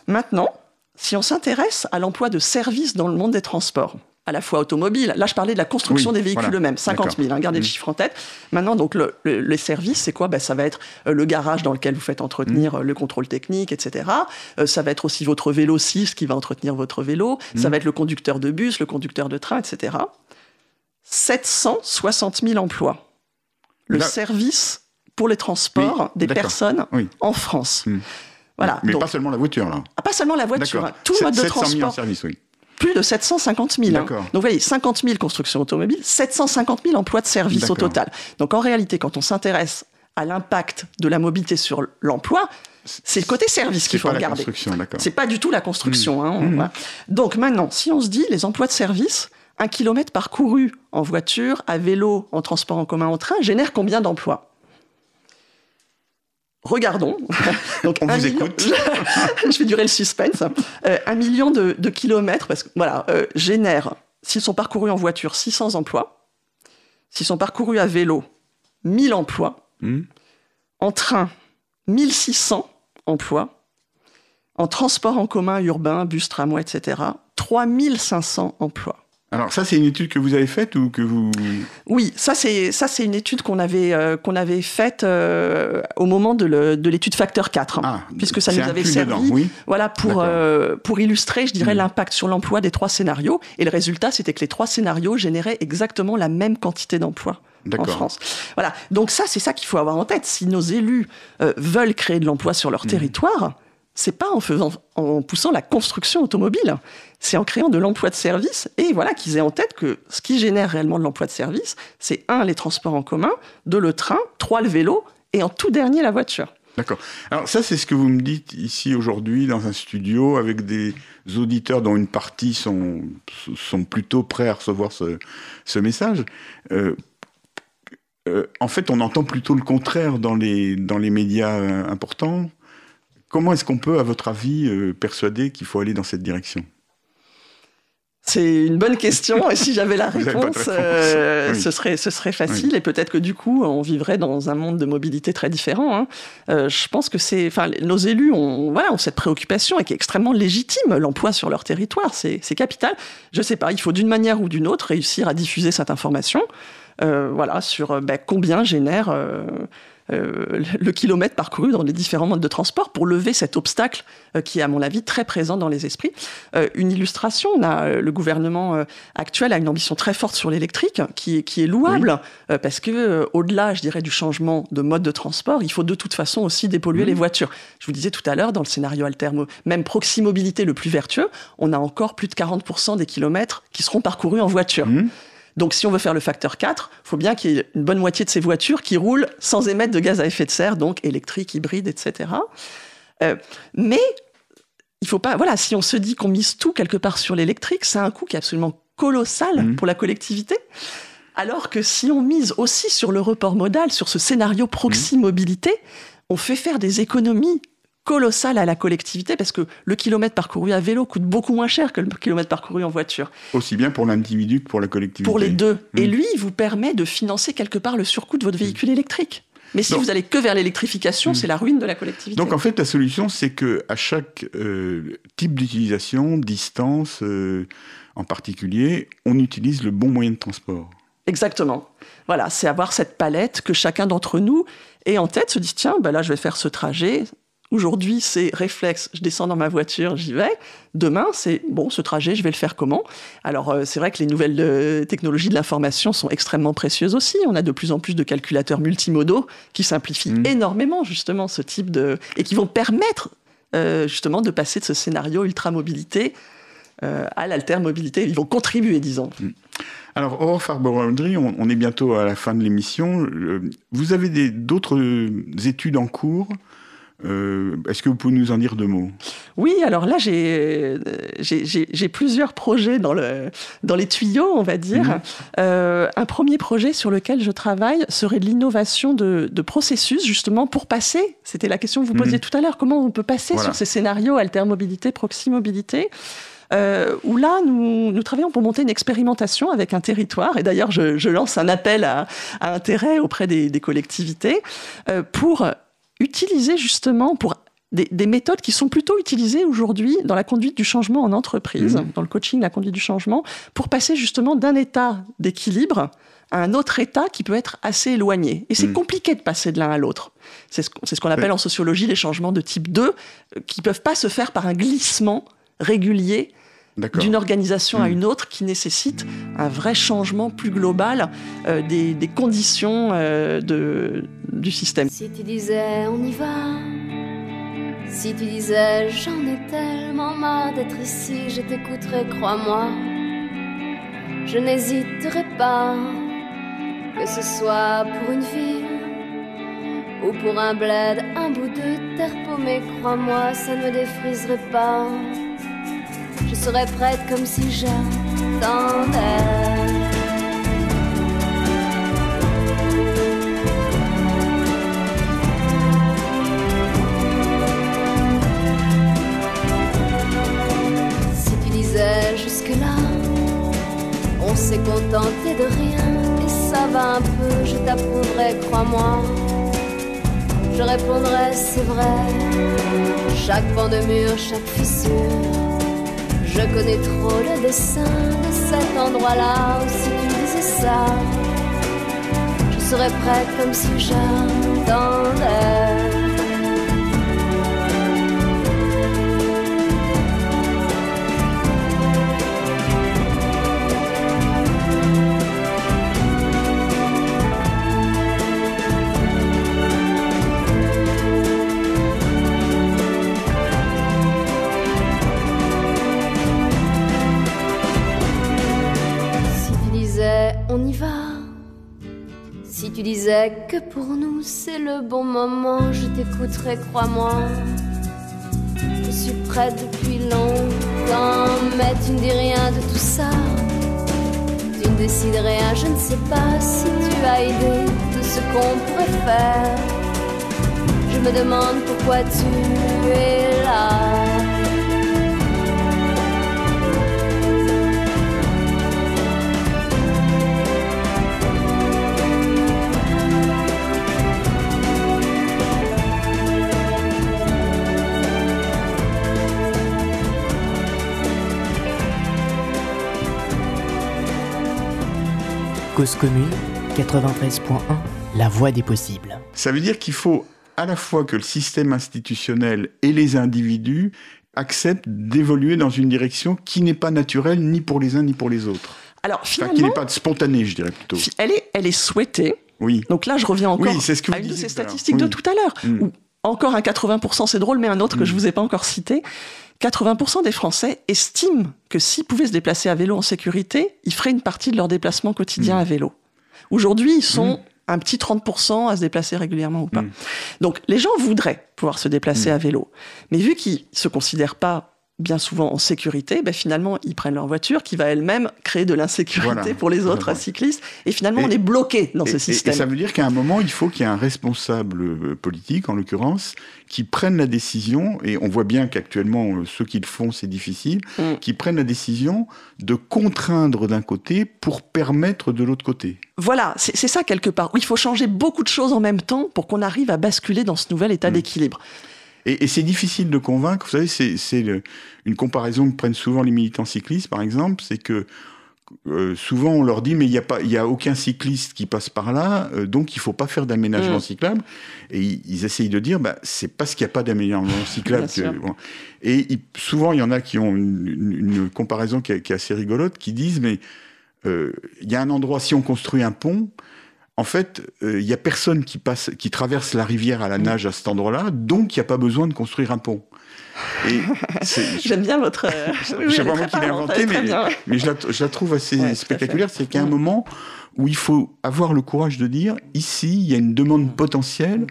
Speaker 2: Maintenant, si on s'intéresse à l'emploi de services dans le monde des transports, à la fois automobile, là je parlais de la construction
Speaker 1: Oui,
Speaker 2: des véhicules
Speaker 1: voilà.
Speaker 2: eux-mêmes, 50 000, hein, gardez le
Speaker 1: Mm.
Speaker 2: chiffre en tête. Maintenant, donc le- le- les services, c'est quoi? Ben, Ça va être euh, le garage dans lequel vous faites entretenir
Speaker 1: Mm.
Speaker 2: euh, le contrôle technique, etc. Euh, ça va être aussi votre vélo 6 qui va entretenir votre vélo. Ça
Speaker 1: Mm.
Speaker 2: va être le conducteur de bus, le conducteur de train, etc. 760 000 emplois. Le
Speaker 1: Là-
Speaker 2: service pour les transports
Speaker 1: Oui,
Speaker 2: des personnes
Speaker 1: Oui.
Speaker 2: en France.
Speaker 1: Mm.
Speaker 2: Voilà.
Speaker 1: Mais
Speaker 2: donc-
Speaker 1: pas seulement la voiture, là.
Speaker 2: ah, pas seulement la voiture, hein, tout mode de
Speaker 1: 700 000 en
Speaker 2: transport,
Speaker 1: service, oui.
Speaker 2: Plus de 750 000. hein. Donc vous voyez, 50 000 constructions automobiles, 750 000 emplois de service au total. Donc en réalité, quand on s'intéresse à l'impact de la mobilité sur l'emploi, c'est le côté service qu'il faut
Speaker 1: pas
Speaker 2: regarder. C'est pas du tout la construction. hein,
Speaker 1: Mmh.
Speaker 2: voilà. Donc maintenant, si on se dit les emplois de service, un kilomètre parcouru en voiture, à vélo, en transport en commun, en train, génère combien d'emplois? Regardons. *laughs* Donc,
Speaker 1: On vous
Speaker 2: million-
Speaker 1: écoute. *laughs*
Speaker 2: je vais durer le suspense. Euh, un million de, de kilomètres, parce que voilà, euh, génère, s'ils sont parcourus en voiture, 600 emplois. S'ils sont parcourus à vélo, 1000 emplois.
Speaker 1: Hmm.
Speaker 2: En train, 1600 emplois. En transport en commun urbain, bus, tramway, etc., 3500 emplois.
Speaker 1: Alors ça, c'est une étude que vous avez faite ou que vous...
Speaker 2: Oui, ça c'est ça c'est une étude qu'on avait euh, qu'on avait faite euh, au moment de l'étude facteur 4
Speaker 1: Ah,
Speaker 2: puisque ça nous avait servi
Speaker 1: dedans, oui.
Speaker 2: voilà pour euh, pour illustrer je dirais
Speaker 1: Mm.
Speaker 2: l'impact sur l'emploi des trois scénarios et le résultat c'était que les trois scénarios généraient exactement la même quantité d'emplois en. France. Voilà. Donc ça c'est ça qu'il faut avoir en tête si nos élus veulent créer de l'emploi sur leur territoire, c'est pas en faisant en poussant la construction automobile, c'est en créant de l'emploi de service et voilà qu'ils aient en tête que ce qui génère réellement de l'emploi de service, c'est un les transports en commun, deux le train, trois le vélo et en tout dernier la voiture.
Speaker 1: D'accord. Alors ça, c'est ce que vous me dites ici aujourd'hui dans un studio avec des auditeurs dont une partie sont, sont plutôt prêts à recevoir ce, ce message. Euh, euh, en fait, on entend plutôt le contraire dans les, dans les médias euh, importants. Comment est-ce qu'on peut, à votre avis, persuader qu'il faut aller dans cette direction?
Speaker 2: C'est une bonne question et si j'avais la *laughs* réponse,
Speaker 1: réponse.
Speaker 2: euh,
Speaker 1: Oui.
Speaker 2: ce, serait, ce serait facile et peut-être que du coup on vivrait dans un monde de mobilité très différent. hein. Euh, je pense que c'est, enfin, nos élus ont, voilà, ont cette préoccupation et qui est extrêmement légitime. L'emploi sur leur territoire, c'est capital. Je sais pas, il faut d'une manière ou d'une autre réussir à diffuser cette information. euh, voilà, sur euh, ben, combien génère euh, le kilomètre parcouru dans les différents modes de transport pour lever cet obstacle euh, qui est, à mon avis, très présent dans les esprits. Euh, une illustration, on a, le gouvernement actuel a une ambition très forte sur l'électrique, qui, est- qui est louable, parce que au-delà, je dirais, du changement de mode de transport, il faut de toute façon aussi dépolluer les voitures. Je vous disais tout à l'heure, dans le scénario altermo, même proximobilité le plus vertueux, on a encore plus de 40% des kilomètres qui seront parcourus en voiture.
Speaker 1: Hmm
Speaker 2: Donc, si on veut faire le facteur 4, il faut bien qu'il y ait une bonne moitié de ces voitures qui roulent sans émettre de gaz à effet de serre, donc électrique, hybride, etc. Euh, mais il faut pas. Voilà, si on se dit qu'on mise tout quelque part sur l'électrique, c'est un coût qui est absolument colossal
Speaker 1: Mhm.
Speaker 2: pour la collectivité. Alors que si on mise aussi sur le report modal, sur ce scénario proxy-mobilité, on fait faire des économies colossales à la collectivité parce que le kilomètre parcouru à vélo coûte beaucoup moins cher que le kilomètre parcouru en voiture
Speaker 1: Aussi bien pour l'individu que pour la collectivité.
Speaker 2: pour les deux. Et
Speaker 1: Mm.
Speaker 2: lui, il vous permet de financer quelque part le surcoût de votre véhicule électrique. Mais si
Speaker 1: Donc-
Speaker 2: vous allez que vers l'électrification,
Speaker 1: Mm.
Speaker 2: c'est la ruine de la collectivité.
Speaker 1: Donc en fait, la solution, c'est que à chaque euh, type d'utilisation, distance euh, en particulier, on utilise le bon moyen de transport.
Speaker 2: Exactement. Voilà, c'est avoir cette palette que chacun d'entre nous ait en tête, se dit tiens, ben là, je vais faire ce trajet. Aujourd'hui, c'est réflexe, je descends dans ma voiture, j'y vais. Demain, c'est bon, ce trajet, je vais le faire comment? Alors, euh, c'est vrai que les nouvelles euh, technologies de l'information sont extrêmement précieuses aussi. On a de plus en plus de calculateurs multimodaux qui simplifient
Speaker 1: Mm.
Speaker 2: énormément, justement, ce type de. et qui vont permettre, euh, justement, de passer de ce scénario ultra-mobilité euh, à l'alter-mobilité. Ils vont contribuer, disons.
Speaker 1: Alors, Aurore Farber-Audry, on, on est bientôt à la fin de l'émission. Vous avez d'autres études en cours? Euh, Est-ce que vous pouvez nous en dire deux mots?
Speaker 2: Oui, alors là, j'ai plusieurs projets dans, le, dans les tuyaux, on va dire.
Speaker 1: Mhm.
Speaker 2: Euh, un premier projet sur lequel je travaille serait l'innovation de, de processus, justement, pour passer. C'était la question que vous posiez
Speaker 1: Mhm.
Speaker 2: tout à l'heure. Comment on peut passer
Speaker 1: Voilà.
Speaker 2: sur ces scénarios altermobilité, proximobilité? Euh, où là, nous, nous travaillons pour monter une expérimentation avec un territoire. Et d'ailleurs, je, je lance un appel à, à intérêt auprès des, des collectivités euh, pour utiliser justement pour des, des méthodes qui sont plutôt utilisées aujourd'hui dans la conduite du changement en entreprise,
Speaker 1: Mhm.
Speaker 2: dans le coaching, la conduite du changement, pour passer justement d'un état d'équilibre à un autre état qui peut être assez éloigné. Et c'est
Speaker 1: Mhm.
Speaker 2: compliqué de passer de l'un à l'autre. C'est ce, qu'on- c'est ce qu'on appelle
Speaker 1: Ouais.
Speaker 2: en sociologie les changements de type 2, euh, qui peuvent pas se faire par un glissement régulier. D'une organisation à
Speaker 1: Mhm.
Speaker 2: une autre qui nécessite un vrai changement plus global euh, des, des conditions euh, de, du système.
Speaker 4: Si tu disais on y va, si tu disais j'en ai tellement marre d'être ici, je t'écouterai, crois-moi. Je n'hésiterai pas, que ce soit pour une ville ou pour un bled, un bout de terre paumée, crois-moi, ça ne me défriserait pas serais prête comme si j'attendais. Si tu disais jusque-là, on s'est contenté de rien, et ça va un peu, je t'apprendrai, crois-moi. Je répondrai, c'est vrai, chaque pan de mur, chaque fissure je connais trop le dessin de cet endroit-là, si tu disais ça, je serais prête comme si j'attendais. Disais que pour nous c'est le bon moment, je t'écouterai, crois-moi. Je suis prête depuis longtemps, mais tu ne dis rien de tout ça. Tu ne décides rien, je ne sais pas si tu as idée de ce qu'on faire. Je me demande pourquoi tu es
Speaker 3: Cause commune 93.1 La voix des possibles.
Speaker 1: Ça veut dire qu'il faut à la fois que le système institutionnel et les individus acceptent d'évoluer dans une direction qui n'est pas naturelle ni pour les uns ni pour les autres.
Speaker 2: Alors
Speaker 1: Enfin, qui
Speaker 2: finalement,
Speaker 1: n'est pas spontanée, je dirais plutôt.
Speaker 2: elle est, elle est souhaitée.
Speaker 1: Oui.
Speaker 2: Donc là, je reviens encore
Speaker 1: Oui, c'est ce que
Speaker 2: à une de ces
Speaker 1: à
Speaker 2: statistiques de tout à l'heure.
Speaker 1: Mm.
Speaker 2: où encore un 80%, c'est drôle, mais un autre que
Speaker 1: Mm.
Speaker 2: je vous ai pas encore cité. 80% des Français estiment que s'ils pouvaient se déplacer à vélo en sécurité, ils feraient une partie de leur déplacement quotidien
Speaker 1: Mm.
Speaker 2: à vélo. Aujourd'hui, ils sont un petit 30% à se déplacer régulièrement ou pas.
Speaker 1: Mm.
Speaker 2: Donc les gens voudraient pouvoir se déplacer à vélo. Mais vu qu'ils se considèrent pas bien souvent en sécurité, ben finalement, ils prennent leur voiture qui va elle-même créer de l'insécurité
Speaker 1: Voilà.
Speaker 2: pour les autres
Speaker 1: Voilà.
Speaker 2: cyclistes. Et finalement,
Speaker 1: Et-
Speaker 2: on est bloqué dans
Speaker 1: Et-
Speaker 2: ce système.
Speaker 1: Et, ça veut dire qu'à un moment, il faut qu'il y ait un responsable euh, politique, en l'occurrence, qui prenne la décision, et on voit bien qu'actuellement, euh, ceux qui le font, c'est difficile,
Speaker 2: Mm.
Speaker 1: qui prennent la décision de contraindre d'un côté pour permettre de l'autre côté.
Speaker 2: Voilà, c'est ça quelque part. où Il faut changer beaucoup de choses en même temps pour qu'on arrive à basculer dans ce nouvel état
Speaker 1: Mm.
Speaker 2: d'équilibre.
Speaker 1: Et, et c'est difficile de convaincre. Vous savez, c'est- une comparaison que prennent souvent les militants cyclistes, par exemple, c'est que euh, souvent on leur dit mais il n'y a pas, il y a aucun cycliste qui passe par là, euh, donc il faut pas faire d'aménagement
Speaker 2: Mm.
Speaker 1: cyclable. Et ils, ils essayent de dire bah c'est parce qu'il n'y a pas d'aménagement *laughs* cyclable. Que- bon. Et souvent il y en a qui ont une, une- une comparaison qui est, qui est assez rigolote, qui disent mais euh, il y a un endroit si on construit un pont. En fait, euh, il y a personne qui passe, qui traverse la rivière à la nage à cet endroit-là, donc il n'y a pas besoin de construire un pont. *laughs*
Speaker 2: J'aime bien votre. euh,
Speaker 1: je sais pas moi qui l'ai inventé, mais, je, la, je la trouve assez
Speaker 2: Ouais,
Speaker 1: spectaculaire. C'est qu'il y a un moment où il faut avoir le courage de dire ici, il y a une demande potentielle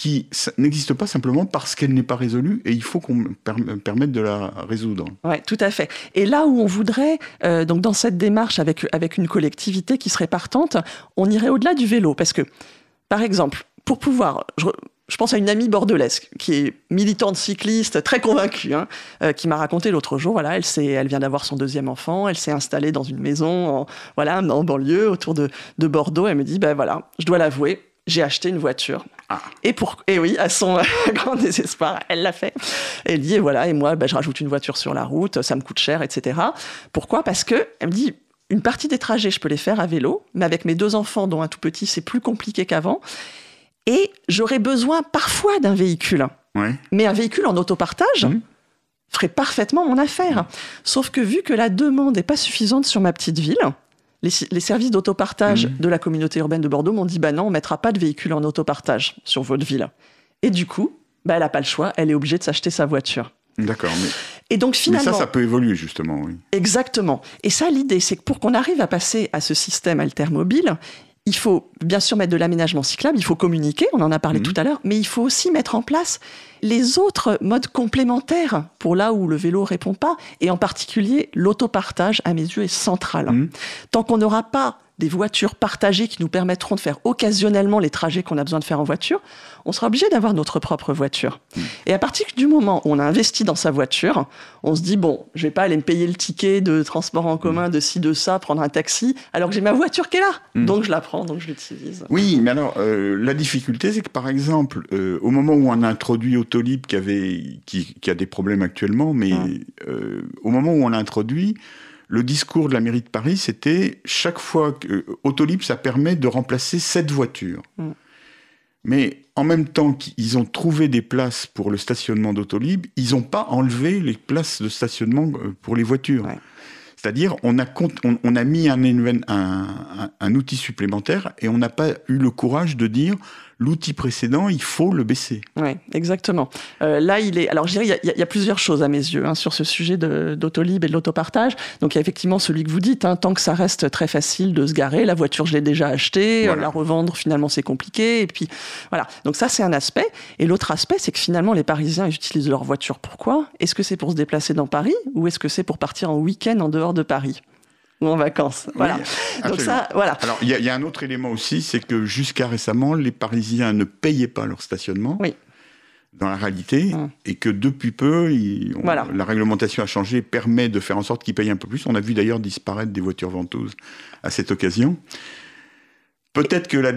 Speaker 1: qui n'existe pas simplement parce qu'elle n'est pas résolue et il faut qu'on per- permette de la résoudre.
Speaker 2: Ouais, tout à fait. Et là où on voudrait, euh, donc dans cette démarche avec, avec une collectivité qui serait partante, on irait au-delà du vélo. Parce que, par exemple, pour pouvoir. Je, pense à une amie bordelaise qui est militante cycliste, très convaincue, hein, euh, qui m'a raconté l'autre jour, voilà, elle, elle vient d'avoir son deuxième enfant, elle s'est installée dans une maison en, voilà, en banlieue, autour de, de Bordeaux. Elle me dit, ben voilà, je dois l'avouer, j'ai acheté une voiture.
Speaker 1: Ah.
Speaker 2: Et, pour, et oui, à son *laughs* grand désespoir, elle l'a fait. Elle dit, et voilà, et moi, ben, je rajoute une voiture sur la route, ça me coûte cher, etc. Pourquoi? Parce que, elle me dit, une partie des trajets, je peux les faire à vélo, mais avec mes deux enfants, dont un tout petit, c'est plus compliqué qu'avant. Et j'aurais besoin parfois d'un véhicule.
Speaker 1: Ouais.
Speaker 2: Mais un véhicule en autopartage
Speaker 1: Mhm.
Speaker 2: ferait parfaitement mon affaire. Sauf que vu que la demande n'est pas suffisante sur ma petite ville, les, services d'autopartage
Speaker 1: Mhm.
Speaker 2: de la communauté urbaine de Bordeaux m'ont dit bah non, on mettra pas de véhicule en autopartage sur votre ville. Et du coup, bah, elle n'a pas le choix, elle est obligée de s'acheter sa voiture.
Speaker 1: D'accord. Mais,
Speaker 2: Et donc
Speaker 1: mais
Speaker 2: finalement,
Speaker 1: ça, ça peut évoluer justement. Oui.
Speaker 2: Exactement. Et ça, l'idée, c'est que pour qu'on arrive à passer à ce système altermobile, il faut bien sûr mettre de l'aménagement cyclable, il faut communiquer, on en a parlé
Speaker 1: Mhm.
Speaker 2: tout à l'heure, mais il faut aussi mettre en place les autres modes complémentaires pour là où le vélo répond pas, et en particulier l'autopartage, à mes yeux, est central.
Speaker 1: Mhm.
Speaker 2: Tant qu'on n'aura pas des voitures partagées qui nous permettront de faire occasionnellement les trajets qu'on a besoin de faire en voiture, on sera obligé d'avoir notre propre voiture. Et à partir du moment où on a investi dans sa voiture, on se dit bon, je vais pas aller me payer le ticket de transport en commun, de ci, de ça, prendre un taxi, alors que j'ai ma voiture qui est là.
Speaker 1: Mm.
Speaker 2: Donc je la prends, donc je l'utilise.
Speaker 1: Oui, mais alors euh, la difficulté, c'est que par exemple, euh, au moment où on a introduit Autolib, qui avait, qui, qui a des problèmes actuellement, mais euh, au moment où on l'a introduit, le discours de la mairie de Paris, c'était chaque fois que euh, Autolib, ça permet de remplacer cette voiture.
Speaker 2: Mm.
Speaker 1: Mais en même temps qu'ils ont trouvé des places pour le stationnement d'Autolib, ils n'ont pas enlevé les places de stationnement euh, pour les voitures.
Speaker 2: Ouais.
Speaker 1: C'est-à-dire, on a, cont- on, on a mis un, éven- un, un- un outil supplémentaire et on n'a pas eu le courage de dire l'outil précédent, il faut le baisser.
Speaker 2: Oui, exactement. Euh, là, il est. Alors, je dirais, il y a- y, y plusieurs choses à mes yeux hein, sur ce sujet d'autolib et de l'autopartage. Donc, il y a effectivement celui que vous dites, hein, tant que ça reste très facile de se garer, la voiture, je l'ai déjà achetée,
Speaker 1: Voilà.
Speaker 2: euh, la revendre, finalement, c'est compliqué. Et puis, voilà. Donc, ça, c'est un aspect. Et l'autre aspect, c'est que finalement, les Parisiens, ils utilisent leur voiture. Pourquoi? Est-ce que c'est pour se déplacer dans Paris ou est-ce que c'est pour partir en week-end en dehors de Paris? Ou en vacances Voilà.
Speaker 1: Oui,
Speaker 2: Donc, ça, voilà.
Speaker 1: Alors, il y, a- il y a un autre élément aussi, c'est que jusqu'à récemment, les Parisiens ne payaient pas leur stationnement.
Speaker 2: Oui.
Speaker 1: Dans la réalité,
Speaker 2: Hum.
Speaker 1: et que depuis peu, ils- on-
Speaker 2: Voilà.
Speaker 1: la réglementation a changé, permet de faire en sorte qu'ils payent un peu plus. On a vu d'ailleurs disparaître des voitures ventouses à cette occasion. Peut-être que la,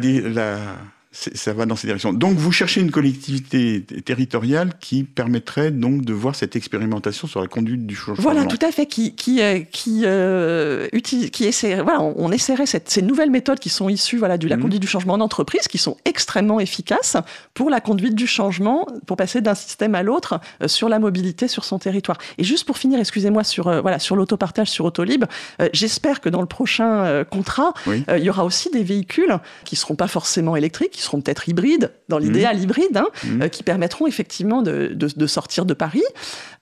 Speaker 1: ça va dans cette direction. Donc, vous cherchez une collectivité territoriale qui permettrait donc de voir cette expérimentation sur la conduite du changement.
Speaker 2: Voilà, tout à fait, qui qui euh, qui euh, utilise, qui essaie, voilà, on, on essaierait cette, ces nouvelles méthodes qui sont issues, voilà, de la
Speaker 1: Mhm.
Speaker 2: conduite du changement d'entreprise, qui sont extrêmement efficaces pour la conduite du changement, pour passer d'un système à l'autre euh, sur la mobilité sur son territoire. Et juste pour finir, excusez-moi sur voilà sur l'autopartage sur Autolib, j'espère que dans le prochain contrat,
Speaker 1: Oui.
Speaker 2: il y aura aussi des véhicules qui seront pas forcément électriques, seront peut-être hybrides, dans l'idéal hybrides, hein,
Speaker 1: Mhm.
Speaker 2: euh, qui permettront effectivement de, de, de sortir de Paris.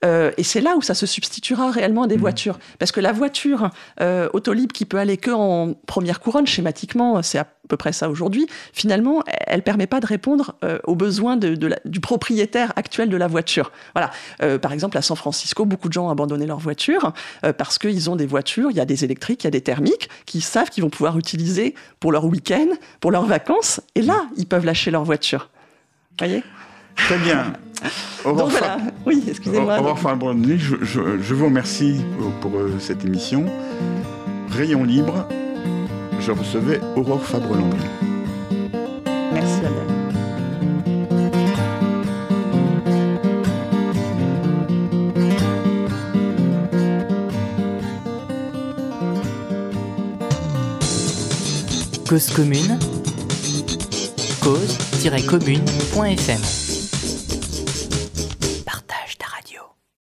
Speaker 2: Euh, et c'est là où ça se substituera réellement à des voitures. Parce que la voiture euh, Autolib qui peut aller que en première couronne, schématiquement, c'est à peu près ça aujourd'hui, finalement, elle permet pas de répondre euh, aux besoins de, de la- du propriétaire actuel de la voiture. Voilà. Euh, par exemple, à San Francisco, beaucoup de gens ont abandonné leur voiture euh, parce qu'ils ont des voitures, il y a des électriques, il y a des thermiques, qui savent qu'ils vont pouvoir utiliser pour leur week-end, pour leurs vacances. Et là, ils peuvent lâcher leur voiture. voyez?
Speaker 1: Très bien. *laughs* Au
Speaker 2: Donc
Speaker 1: revoir.
Speaker 2: voilà. Oui,
Speaker 1: Au
Speaker 2: excusez-moi.
Speaker 1: Brandoni. Je, je- je vous remercie pour, pour, euh, cette émission. Rayon libre, je recevais Aurore Fabre-Landry.
Speaker 2: Merci Adèle.
Speaker 3: Cause commune, cause-commune.fm